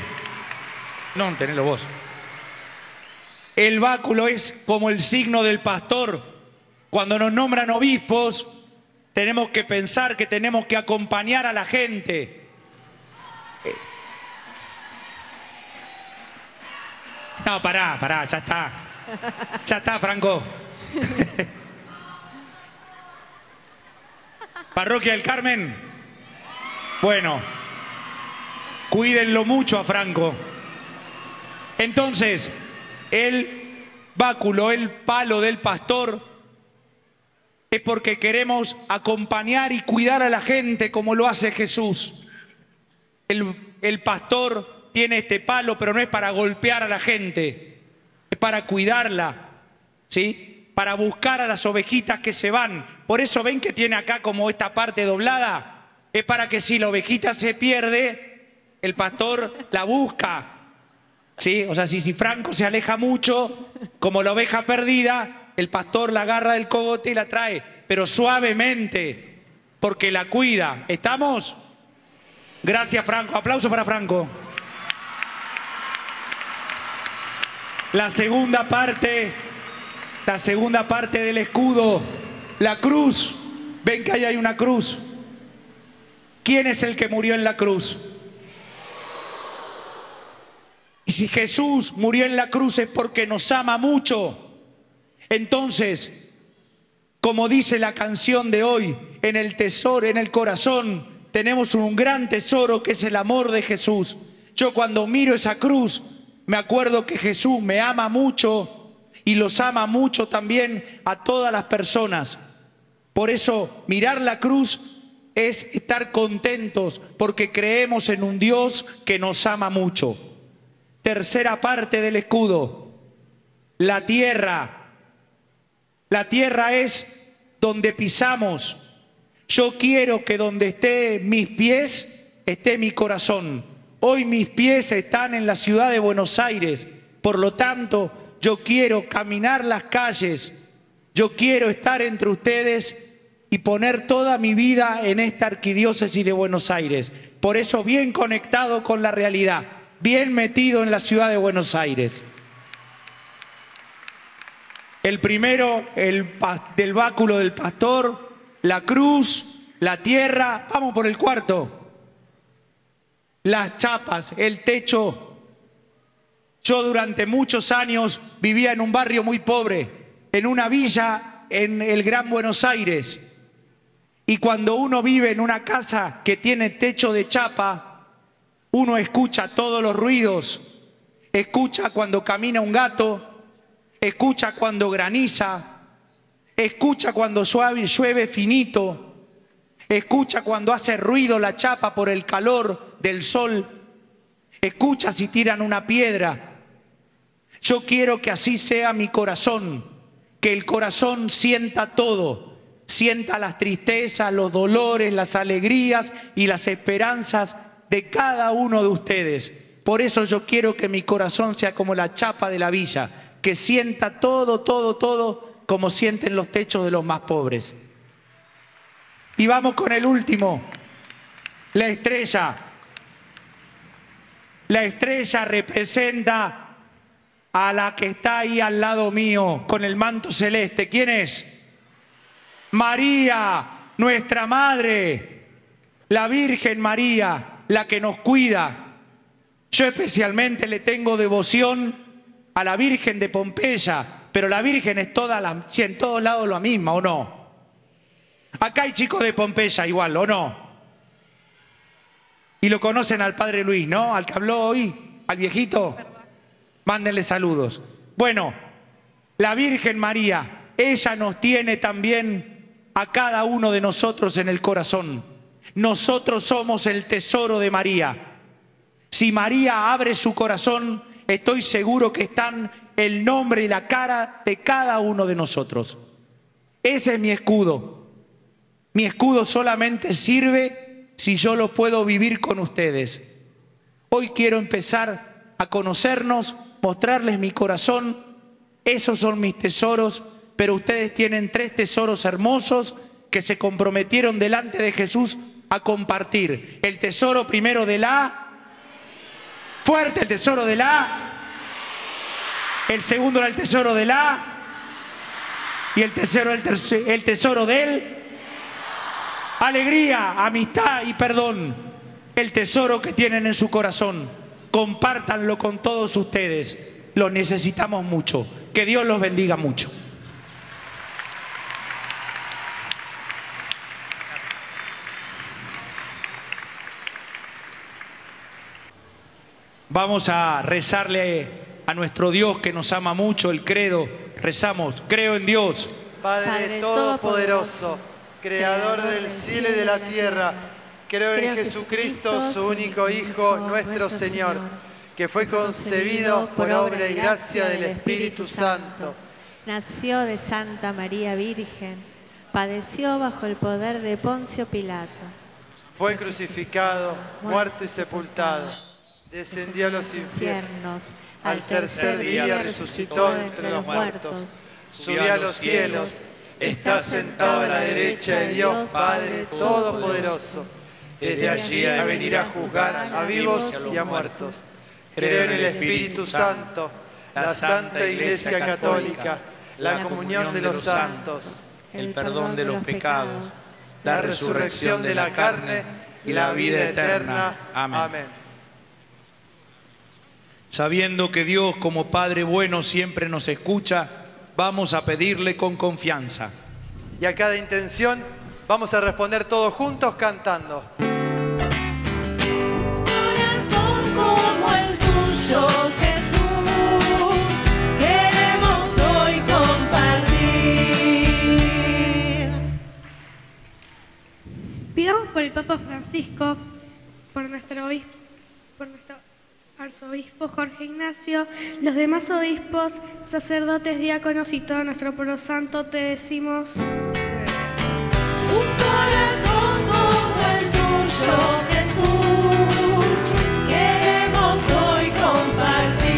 No, tenelo vos. El báculo es como el signo del pastor. Cuando nos nombran obispos, tenemos que pensar que tenemos que acompañar a la gente. No, pará, pará, ya está. Ya está, Franco. Parroquia del Carmen. Bueno, cuídenlo mucho a Franco. Entonces, el báculo, el palo del pastor, es porque queremos acompañar y cuidar a la gente como lo hace Jesús. El, pastor tiene este palo, pero no es para golpear a la gente, es para cuidarla, ¿sí? Para buscar a las ovejitas que se van. Por eso ven que tiene acá como esta parte doblada, es para que si la ovejita se pierde, el pastor la busca. ¿Sí? O sea, si, Franco se aleja mucho, como la oveja perdida, el pastor la agarra del cogote y la trae, pero suavemente, porque la cuida. ¿Estamos? Gracias, Franco. Aplauso para Franco. La segunda parte, la segunda parte del escudo, la cruz. Ven que ahí hay una cruz. ¿Quién es el que murió en la cruz? Y si Jesús murió en la cruz es porque nos ama mucho. Entonces, como dice la canción de hoy, en el tesoro, en el corazón, tenemos un gran tesoro que es el amor de Jesús. Yo cuando miro esa cruz, me acuerdo que Jesús me ama mucho y los ama mucho también a todas las personas. Por eso, mirar la cruz es estar contentos porque creemos en un Dios que nos ama mucho. Tercera parte del escudo, la tierra la tierra es donde pisamos. Yo quiero que donde esté mis pies, esté mi corazón. Hoy mis pies están en la ciudad de Buenos Aires. Por lo tanto, yo quiero caminar las calles. Yo quiero estar entre ustedes y poner toda mi vida en esta arquidiócesis de Buenos Aires. Por eso bien conectado con la realidad, bien metido en la ciudad de Buenos Aires. El primero, el del báculo del pastor, la cruz, la tierra. Vamos por el cuarto. Las chapas, el techo. Yo durante muchos años vivía en un barrio muy pobre, en una villa en el Gran Buenos Aires. Y cuando uno vive en una casa que tiene techo de chapa, uno escucha todos los ruidos, escucha cuando camina un gato, escucha cuando graniza, escucha cuando llueve, llueve finito, escucha cuando hace ruido la chapa por el calor del sol, escucha si tiran una piedra. Yo quiero que así sea mi corazón, que el corazón sienta todo, sienta las tristezas, los dolores, las alegrías y las esperanzas de cada uno de ustedes. Por eso yo quiero que mi corazón sea como la chapa de la villa, que sienta todo, todo, todo como sienten los techos de los más pobres. Y vamos con el último, la estrella. La estrella representa a la que está ahí al lado mío con el manto celeste. ¿Quién es? María, nuestra madre, la Virgen María, la que nos cuida. Yo especialmente le tengo devoción a la Virgen de Pompeya, pero la Virgen es toda la, si en todos lados lo misma, ¿o no? Acá hay chicos de Pompeya igual, ¿o no? Y lo conocen al Padre Luis, ¿no? Al que habló hoy, al viejito. Mándenle saludos. Bueno, la Virgen María, ella nos tiene también a cada uno de nosotros en el corazón. Nosotros somos el tesoro de María. Si María abre su corazón, estoy seguro que están el nombre y la cara de cada uno de nosotros. Ese es mi escudo. Mi escudo solamente sirve si yo lo puedo vivir con ustedes. Hoy quiero empezar a conocernos, mostrarles mi corazón. Esos son mis tesoros, pero ustedes tienen tres tesoros hermosos que se comprometieron delante de Jesús a compartir. El tesoro primero de la Fuerte el tesoro de la. El segundo era el tesoro de la. Y el tercero el, el tesoro del. Alegría, amistad y perdón. El tesoro que tienen en su corazón. Compártanlo con todos ustedes. Lo necesitamos mucho. Que Dios los bendiga mucho. Vamos a rezarle a nuestro Dios que nos ama mucho, el credo. Rezamos, creo en Dios. Padre, Todopoderoso, Creador del cielo y de la tierra, creo en Jesucristo, su único Hijo, nuestro Señor, que fue concebido por obra y gracia del Espíritu Santo. Nació de Santa María Virgen, padeció bajo el poder de Poncio Pilato, Fue crucificado, muerto y sepultado. Descendió a los infiernos. Al tercer día resucitó entre los muertos. Subió a los cielos. Está sentado a la derecha de Dios Padre Todopoderoso. Desde allí a venir a juzgar a vivos y a muertos. Creo en el Espíritu Santo, la Santa Iglesia Católica, la comunión de los santos, el perdón de los pecados, la resurrección de la carne y la vida eterna. Amén. Sabiendo que Dios como Padre bueno siempre nos escucha, vamos a pedirle con confianza. Y a cada intención vamos a responder todos juntos cantando. Corazón como el tuyo, Jesús, queremos hoy compartir. Pidamos por el Papa Francisco, por nuestro obispo, por nuestro arzobispo Jorge Ignacio, los demás obispos, sacerdotes, diáconos y todo nuestro pueblo santo, te decimos. Un corazón como el tuyo, Jesús, queremos hoy compartir.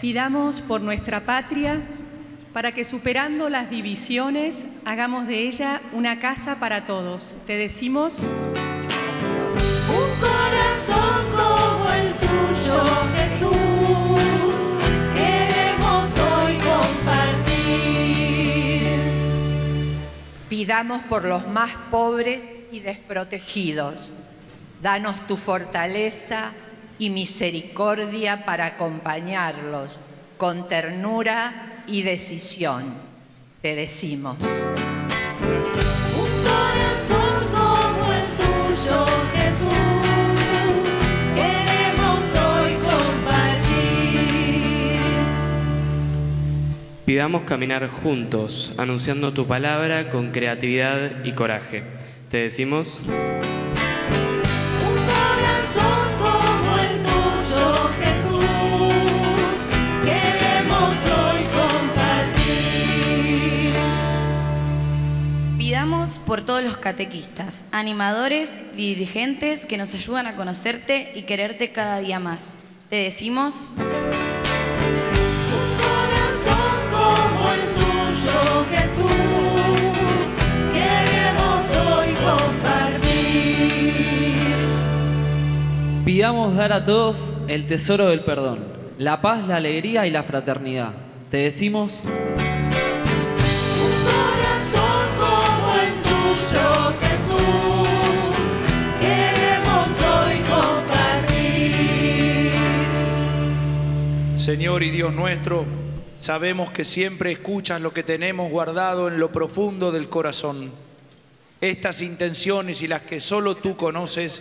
Pidamos por nuestra patria para que superando las divisiones hagamos de ella una casa para todos. Te decimos, Pidamos por los más pobres y desprotegidos. Danos tu fortaleza y misericordia para acompañarlos con ternura y decisión. Te decimos. Pidamos caminar juntos, anunciando tu palabra con creatividad y coraje. Te decimos, Un corazón como el tuyo, Jesús, queremos hoy compartir. Pidamos por todos los catequistas, animadores, dirigentes que nos ayudan a conocerte y quererte cada día más. Te decimos, Pidamos dar a todos el tesoro del perdón, la paz, la alegría y la fraternidad. Te decimos, Corazón como el tuyo, Jesús, queremos hoy compartir. Señor y Dios nuestro, sabemos que siempre escuchas lo que tenemos guardado en lo profundo del corazón. Estas intenciones y las que solo tú conoces,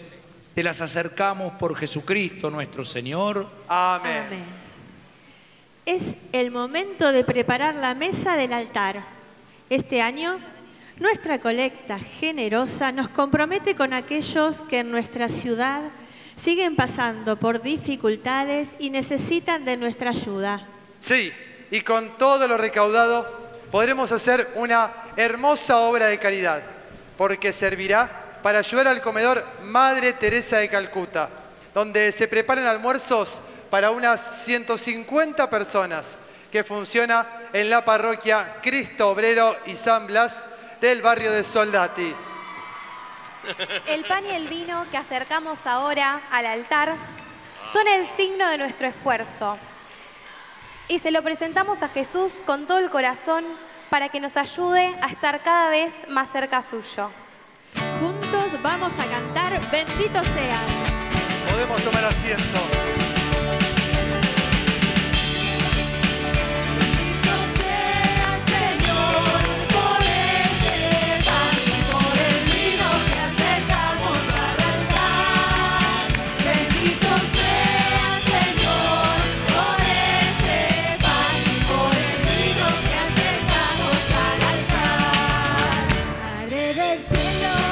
te las acercamos por Jesucristo nuestro Señor. Amén. Es el momento de preparar la mesa del altar. Este año, nuestra colecta generosa nos compromete con aquellos que en nuestra ciudad siguen pasando por dificultades y necesitan de nuestra ayuda. Sí, y con todo lo recaudado podremos hacer una hermosa obra de caridad, porque servirá para ayudar al comedor Madre Teresa de Calcuta, donde se preparan almuerzos para unas 150 personas, que funciona en la parroquia Cristo Obrero y San Blas del barrio de Soldati. El pan y el vino que acercamos ahora al altar son el signo de nuestro esfuerzo. Y se lo presentamos a Jesús con todo el corazón para que nos ayude a estar cada vez más cerca suyo. Juntos vamos a cantar Bendito seas. Podemos tomar asiento. Señor,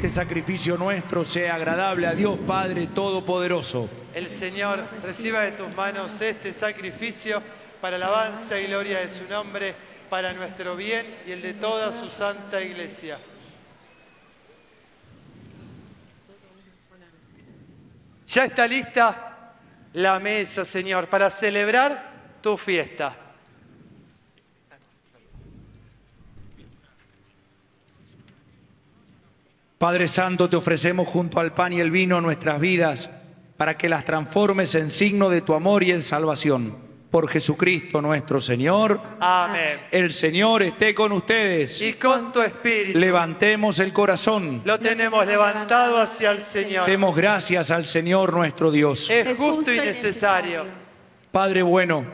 este sacrificio nuestro sea agradable a Dios Padre Todopoderoso. El Señor reciba de tus manos este sacrificio para alabanza y gloria de su nombre, para nuestro bien y el de toda su santa iglesia. Ya está lista la mesa, Señor, para celebrar tu fiesta. Padre Santo, te ofrecemos junto al pan y el vino nuestras vidas para que las transformes en signo de tu amor y en salvación. Por Jesucristo nuestro Señor. Amén. El Señor esté con ustedes. Y con tu espíritu Levantemos el corazón. lo tenemos levantado hacia el Señor. Demos gracias al Señor nuestro Dios. Es justo y necesario. Padre bueno,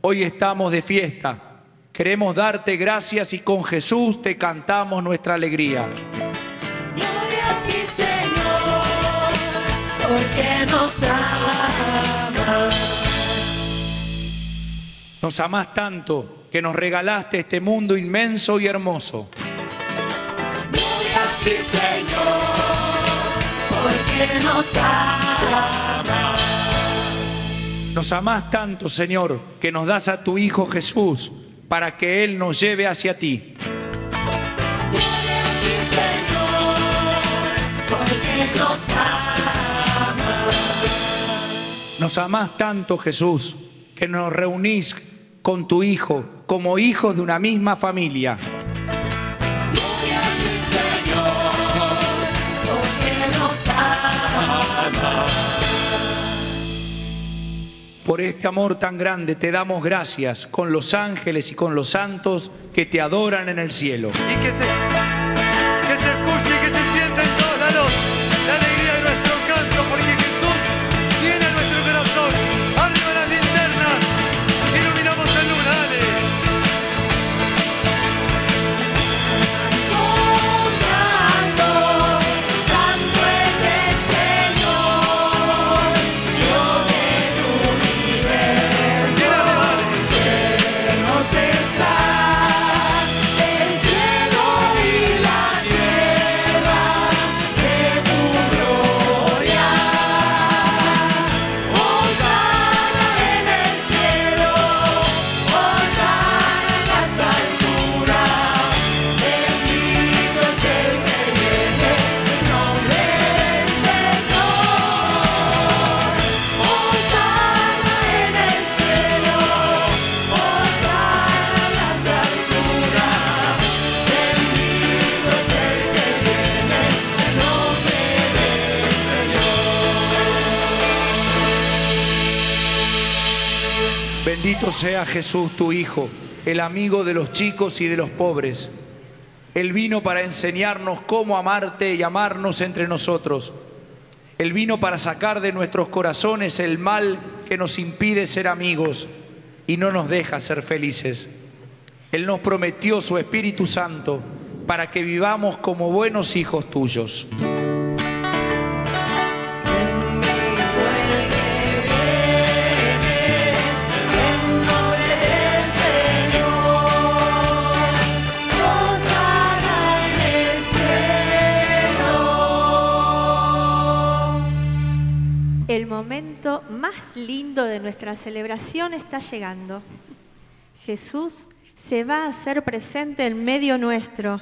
hoy estamos de fiesta. Queremos darte gracias y con Jesús te cantamos nuestra alegría. Porque nos amas. Nos amás tanto que nos regalaste este mundo inmenso y hermoso. Gloria a ti, Señor, porque nos amas. Nos amás tanto, Señor, que nos das a tu Hijo Jesús para que Él nos lleve hacia ti. Nos amás tanto, Jesús, que nos reunís con tu Hijo como hijos de una misma familia. Por este amor tan grande te damos gracias con los ángeles y con los santos que te adoran en el cielo. Y que se, Sea Jesús tu Hijo, el amigo de los chicos y de los pobres. Él vino para enseñarnos cómo amarte y amarnos entre nosotros. Él vino para sacar de nuestros corazones el mal que nos impide ser amigos y no nos deja ser felices. Él nos prometió su Espíritu Santo para que vivamos como buenos hijos tuyos. Momento más lindo de nuestra celebración está llegando. Jesús se va a hacer presente en medio nuestro.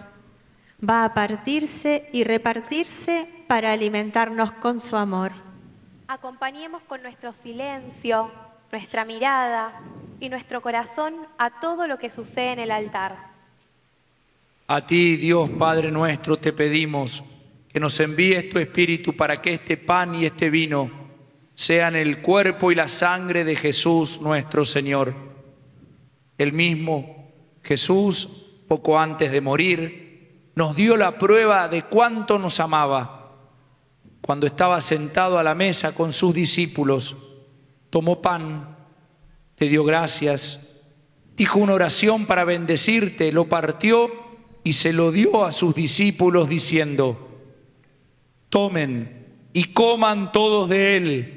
Va a partirse y repartirse para alimentarnos con su amor. Acompañemos con nuestro silencio, nuestra mirada y nuestro corazón a todo lo que sucede en el altar. A ti, Dios Padre nuestro, te pedimos que nos envíes tu Espíritu para que este pan y este vino sean el cuerpo y la sangre de Jesús nuestro Señor. El mismo Jesús, poco antes de morir, nos dio la prueba de cuánto nos amaba. Cuando estaba sentado a la mesa con sus discípulos, tomó pan, te dio gracias, dijo una oración para bendecirte, lo partió y se lo dio a sus discípulos diciendo, tomen y coman todos de él,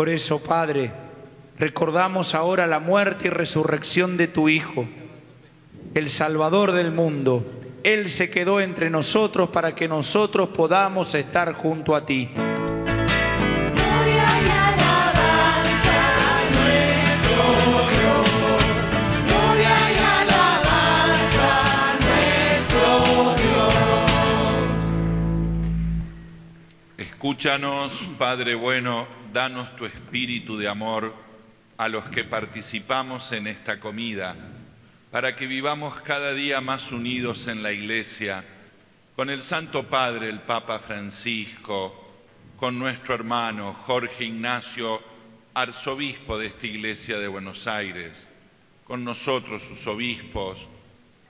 Por eso, Padre, recordamos ahora la muerte y resurrección de tu Hijo, el Salvador del mundo, Él se quedó entre nosotros para que nosotros podamos estar junto a ti. Gloria y alabanza a nuestro Dios. Gloria y alabanza a nuestro Dios. Escúchanos, Padre bueno, danos tu espíritu de amor a los que participamos en esta comida, para que vivamos cada día más unidos en la Iglesia, con el Santo Padre, el Papa Francisco, con nuestro hermano Jorge Ignacio, arzobispo de esta Iglesia de Buenos Aires, con nosotros sus obispos,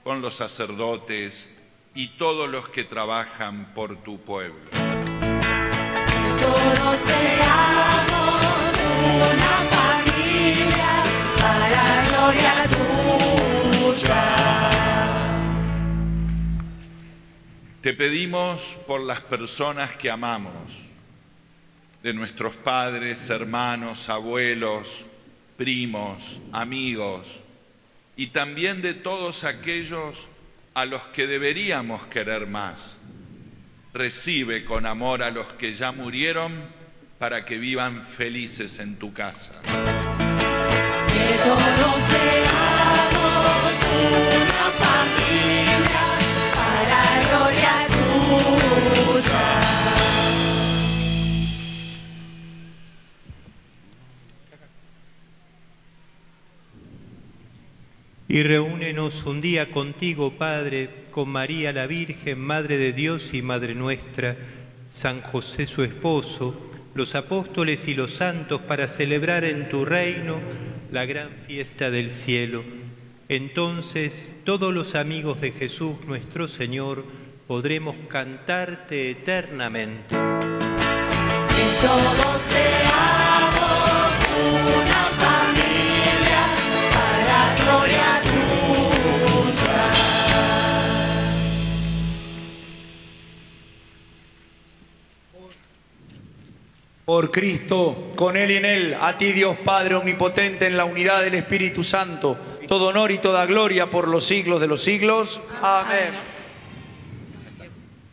con los sacerdotes y todos los que trabajan por tu pueblo. Te pedimos por las personas que amamos, de nuestros padres, hermanos, abuelos, primos, amigos, y también de todos aquellos a los que deberíamos querer más. Recibe con amor a los que ya murieron para que vivan felices en tu casa. Que todos seamos una familia para gloria tuya. Y reúnenos un día contigo, Padre, con María la Virgen, Madre de Dios y Madre nuestra, San José su esposo, los apóstoles y los santos, para celebrar en tu reino la gran fiesta del cielo. Entonces todos los amigos de Jesús nuestro Señor podremos cantarte eternamente. Por Cristo, con Él y en Él, a ti Dios Padre Omnipotente, en la unidad del Espíritu Santo, todo honor y toda gloria por los siglos de los siglos. Amén.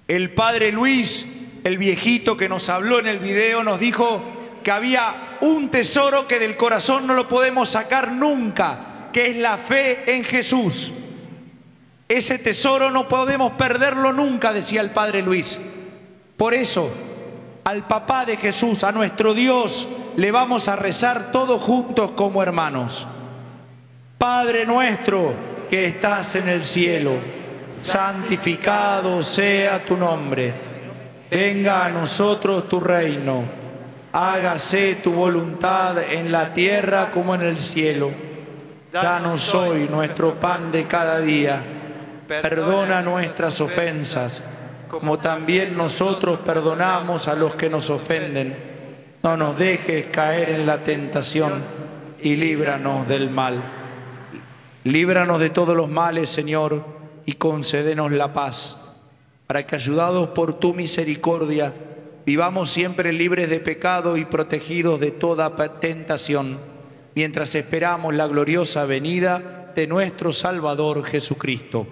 El Padre Luis, el viejito que nos habló en el video, nos dijo que había un tesoro que del corazón no lo podemos sacar nunca, que es la fe en Jesús. Ese tesoro no podemos perderlo nunca, decía el Padre Luis. Por eso, al papá de Jesús, a nuestro Dios, le vamos a rezar todos juntos como hermanos. Padre nuestro que estás en el cielo, santificado sea tu nombre. Venga a nosotros tu reino. Hágase tu voluntad en la tierra como en el cielo. Danos hoy nuestro pan de cada día. Perdona nuestras ofensas, como también nosotros perdonamos a los que nos ofenden. No nos dejes caer en la tentación y líbranos del mal. Líbranos de todos los males, Señor, y concédenos la paz, para que ayudados por tu misericordia, vivamos siempre libres de pecado y protegidos de toda tentación, mientras esperamos la gloriosa venida de nuestro Salvador Jesucristo.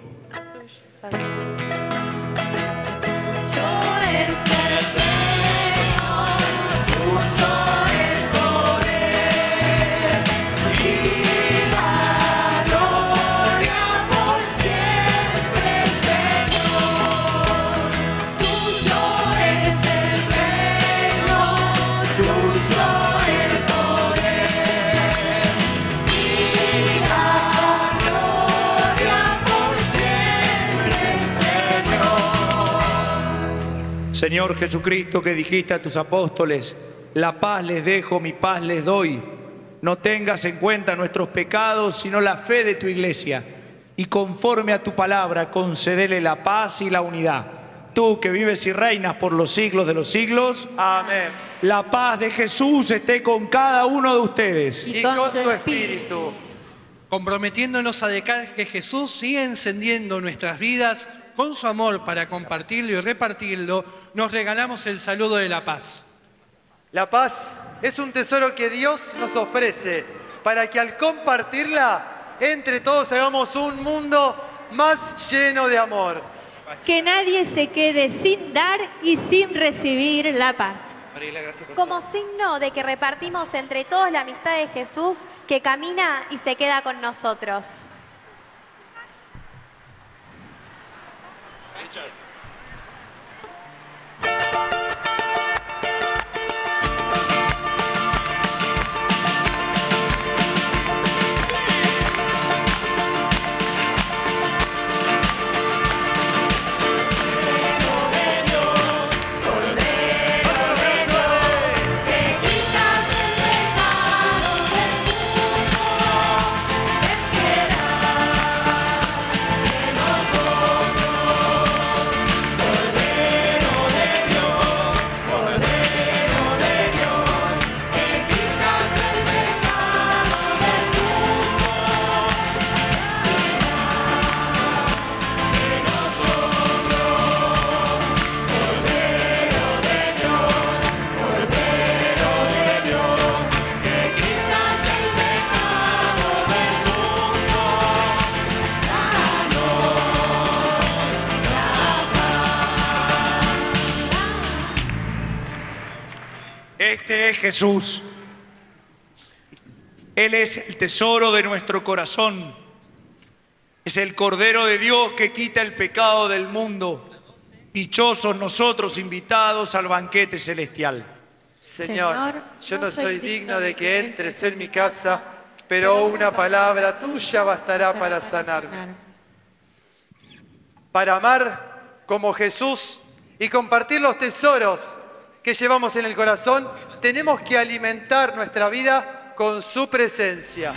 Señor Jesucristo, que dijiste a tus apóstoles, la paz les dejo, mi paz les doy. No tengas en cuenta nuestros pecados, sino la fe de tu iglesia. Y conforme a tu palabra, concedele la paz y la unidad. Tú que vives y reinas por los siglos de los siglos. Amén. La paz de Jesús esté con cada uno de ustedes. Y con tu espíritu. comprometiéndonos a dejar que Jesús siga encendiendo nuestras vidas con su amor para compartirlo y repartirlo, nos regalamos el saludo de la paz. La paz es un tesoro que Dios nos ofrece para que al compartirla, entre todos hagamos un mundo más lleno de amor. Que nadie se quede sin dar y sin recibir la paz. Como signo de que repartimos entre todos la amistad de Jesús que camina y se queda con nosotros. Richard. Jesús. Él es el tesoro de nuestro corazón. Es el Cordero de Dios que quita el pecado del mundo. Dichosos nosotros invitados al banquete celestial. Señor, yo no soy digno de que entres en mi casa, pero una palabra tuya bastará para sanarme. Para amar como Jesús y compartir los tesoros que llevamos en el corazón, tenemos que alimentar nuestra vida con su presencia.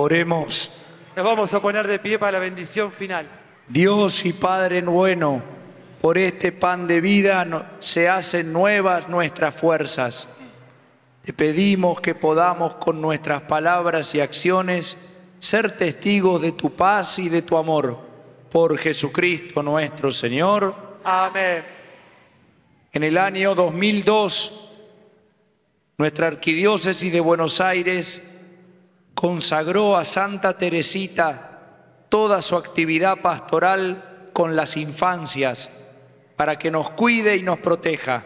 Oremos. Nos vamos a poner de pie para la bendición final. Dios y Padre bueno, por este pan de vida se hacen nuevas nuestras fuerzas. Te pedimos que podamos con nuestras palabras y acciones ser testigos de tu paz y de tu amor. Por Jesucristo nuestro Señor. Amén. En el año 2002, nuestra arquidiócesis de Buenos Aires consagró a Santa Teresita toda su actividad pastoral con las infancias para que nos cuide y nos proteja.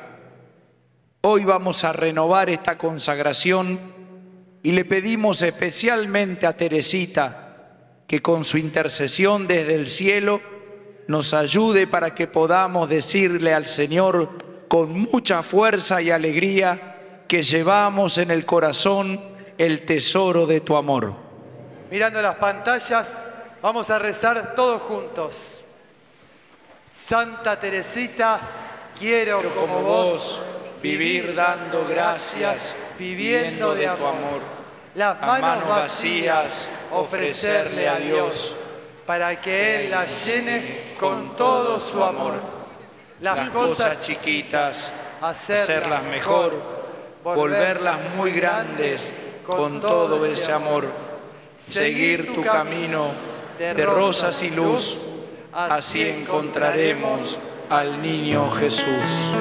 Hoy vamos a renovar esta consagración y le pedimos especialmente a Teresita que con su intercesión desde el cielo nos ayude para que podamos decirle al Señor con mucha fuerza y alegría que llevamos en el corazón el tesoro de tu amor. Mirando las pantallas, vamos a rezar todos juntos. Santa Teresita, quiero como vos vivir dando gracias, viviendo de tu amor. las manos vacías, ofrecerle a Dios, para que Él las llene con todo su amor. Las cosas chiquitas, hacerlas mejor, volverlas muy grandes con todo ese amor. Seguir tu camino de rosas y luz, así encontraremos al niño Jesús.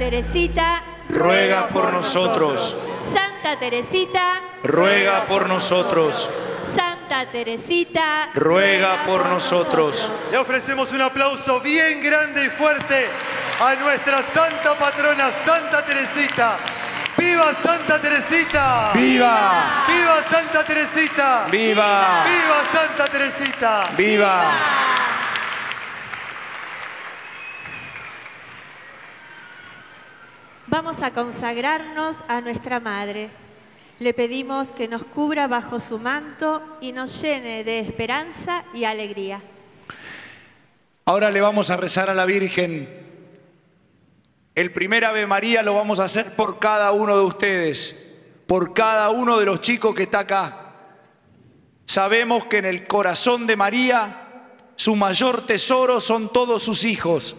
Teresita, Ruega por nosotros, Santa Teresita, ruega por nosotros, Santa Teresita, ruega por nosotros. Le ofrecemos un aplauso bien grande y fuerte a nuestra santa patrona, Santa Teresita. ¡Viva Santa Teresita! ¡Viva! ¡Viva Santa Teresita! ¡Viva! ¡Viva Santa Teresita! ¡Viva! Vamos a consagrarnos a nuestra Madre. Le pedimos que nos cubra bajo su manto y nos llene de esperanza y alegría. Ahora le vamos a rezar a la Virgen. El primer Ave María lo vamos a hacer por cada uno de ustedes, por cada uno de los chicos que está acá. Sabemos que en el corazón de María su mayor tesoro son todos sus hijos.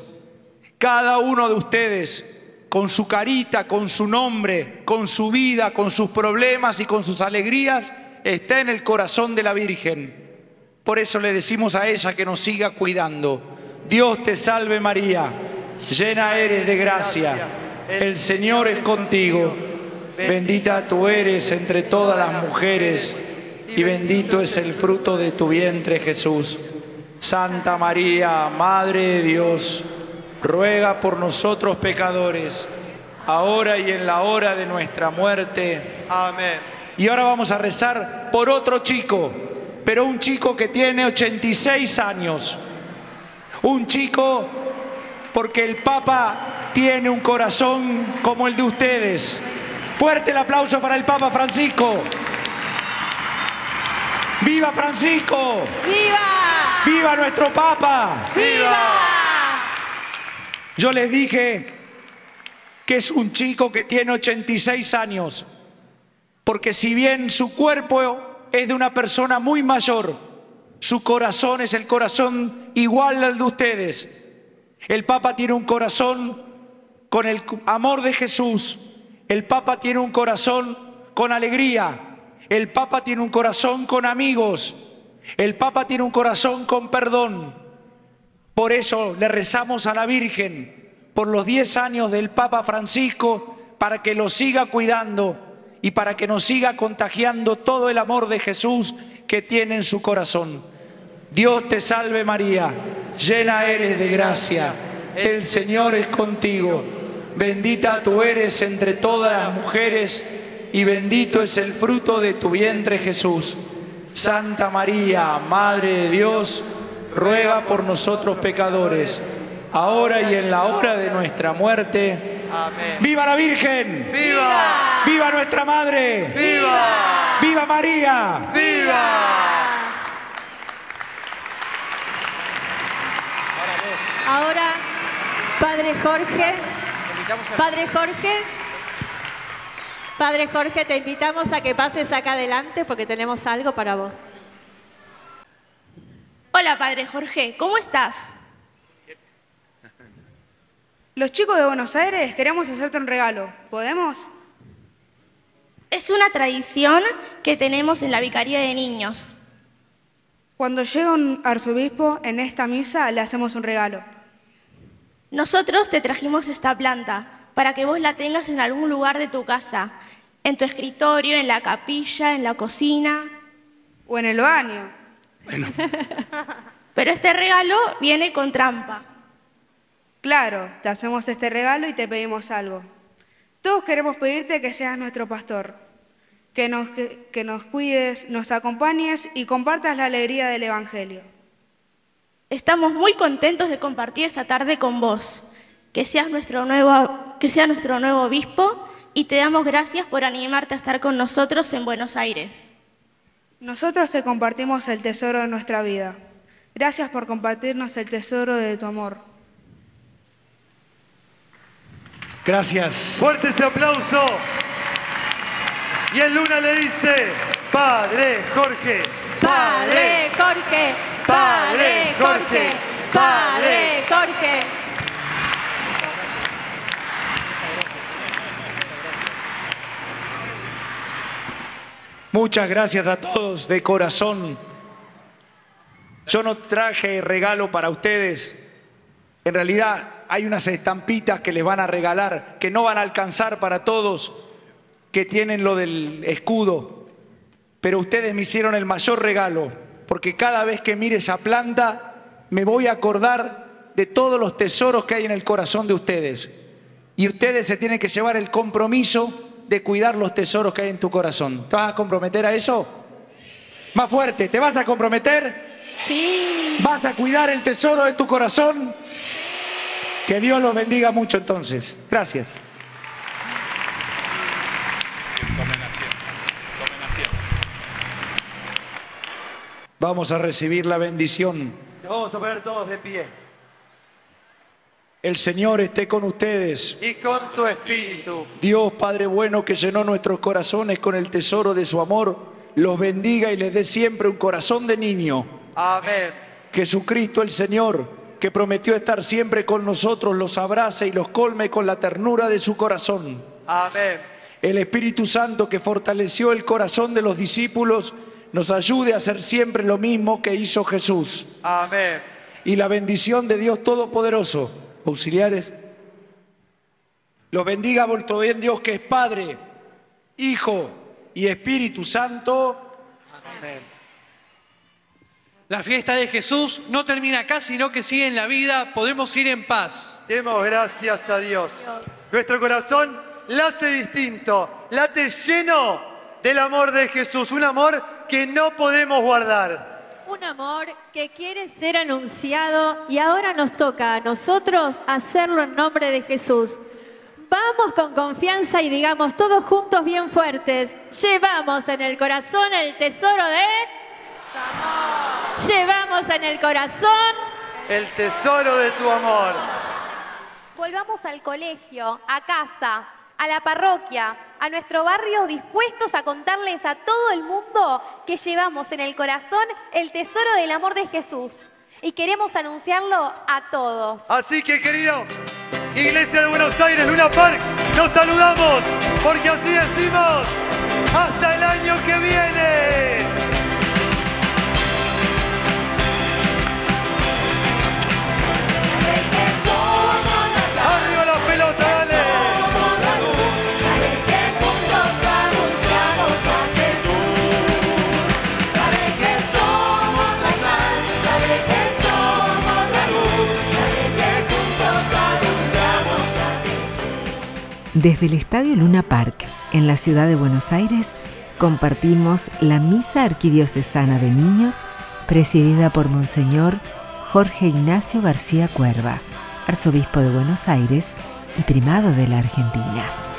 Cada uno de ustedes, con su carita, con su nombre, con su vida, con sus problemas y con sus alegrías, está en el corazón de la Virgen. Por eso le decimos a ella que nos siga cuidando. Dios te salve María, llena eres de gracia, el Señor es contigo, bendita tú eres entre todas las mujeres y bendito es el fruto de tu vientre Jesús. Santa María, Madre de Dios, ruega por nosotros pecadores, ahora y en la hora de nuestra muerte. Amén. Y ahora vamos a rezar por otro chico, pero un chico que tiene 86 años. Un chico porque el Papa tiene un corazón como el de ustedes. Fuerte el aplauso para el Papa Francisco. ¡Viva Francisco! ¡Viva! ¡Viva nuestro Papa! ¡Viva! Yo les dije que es un chico que tiene 86 años, porque si bien su cuerpo es de una persona muy mayor, su corazón es el corazón igual al de ustedes. El Papa tiene un corazón con el amor de Jesús. El Papa tiene un corazón con alegría. El Papa tiene un corazón con amigos. El Papa tiene un corazón con perdón. Por eso le rezamos a la Virgen por los 10 años del Papa Francisco para que lo siga cuidando y para que nos siga contagiando todo el amor de Jesús que tiene en su corazón. Dios te salve María, llena eres de gracia, el Señor es contigo. bendita tú eres entre todas las mujeres y bendito es el fruto de tu vientre Jesús. Santa María, Madre de Dios, ruega por nosotros pecadores, ahora y en la hora de nuestra muerte. Amén. ¡Viva la Virgen! ¡Viva! ¡Viva nuestra Madre! ¡Viva! ¡Viva María! ¡Viva! Ahora, Padre Jorge, Padre Jorge, Padre Jorge, te invitamos a que pases acá adelante porque tenemos algo para vos. Hola, Padre Jorge, ¿cómo estás? Los chicos de Buenos Aires queremos hacerte un regalo. ¿Podemos? Es una tradición que tenemos en la Vicaría de Niños. Cuando llega un arzobispo en esta misa, le hacemos un regalo. Nosotros te trajimos esta planta para que vos la tengas en algún lugar de tu casa, en tu escritorio, en la capilla, en la cocina. O en el baño. Pero este regalo viene con trampa. Claro, te hacemos este regalo y te pedimos algo. Todos queremos pedirte que seas nuestro pastor, que nos, que, que nos cuides, nos acompañes y compartas la alegría del Evangelio. Estamos muy contentos de compartir esta tarde con vos. Que seas nuestro nuevo, que sea nuestro nuevo obispo y te damos gracias por animarte a estar con nosotros en Buenos Aires. Nosotros te compartimos el tesoro de nuestra vida. Gracias por compartirnos el tesoro de tu amor. Gracias. Fuerte ese aplauso. Y el Luna le dice, Padre Jorge, Padre Jorge, Padre Jorge, Padre Jorge. Muchas gracias a todos de corazón. Yo no traje regalo para ustedes. En realidad hay unas estampitas que les van a regalar que no van a alcanzar para todos que tienen lo del escudo. Pero ustedes me hicieron el mayor regalo porque cada vez que mire esa planta me voy a acordar de todos los tesoros que hay en el corazón de ustedes. Y ustedes se tienen que llevar el compromiso de cuidar los tesoros que hay en tu corazón. ¿Te vas a comprometer a eso? Más fuerte, ¿te vas a comprometer? Sí. ¿Vas a cuidar el tesoro de tu corazón? Que Dios los bendiga mucho entonces. Gracias. Vamos a recibir la bendición. Nos vamos a poner todos de pie. El Señor esté con ustedes. Y con tu espíritu. Dios Padre bueno que llenó nuestros corazones con el tesoro de su amor, los bendiga y les dé siempre un corazón de niño. Amén. Jesucristo el Señor, que prometió estar siempre con nosotros, los abrace y los colme con la ternura de su corazón. Amén. El Espíritu Santo que fortaleció el corazón de los discípulos, nos ayude a hacer siempre lo mismo que hizo Jesús. Amén. Y la bendición de Dios Todopoderoso, auxiliares, los bendiga vuestro bien Dios que es Padre, Hijo y Espíritu Santo. Amén. La fiesta de Jesús no termina acá, sino que sigue en la vida. Podemos ir en paz. Demos gracias a Dios. Nuestro corazón late distinto, late lleno del amor de Jesús, un amor que no podemos guardar. Un amor que quiere ser anunciado y ahora nos toca a nosotros hacerlo en nombre de Jesús. Vamos con confianza y digamos todos juntos bien fuertes, llevamos en el corazón el tesoro de... Llevamos en el corazón El tesoro de tu amor. Volvamos al colegio, a casa, a la parroquia, a nuestro barrio, dispuestos a contarles a todo el mundo que llevamos en el corazón el tesoro del amor de Jesús. Y queremos anunciarlo a todos. Así que, querido, Iglesia de Buenos Aires, Luna Park, nos saludamos porque así decimos hasta el año que viene. Desde el Estadio Luna Park, en la ciudad de Buenos Aires, compartimos la Misa Arquidiocesana de Niños, presidida por Monseñor Jorge Ignacio García Cuerva, arzobispo de Buenos Aires y primado de la Argentina.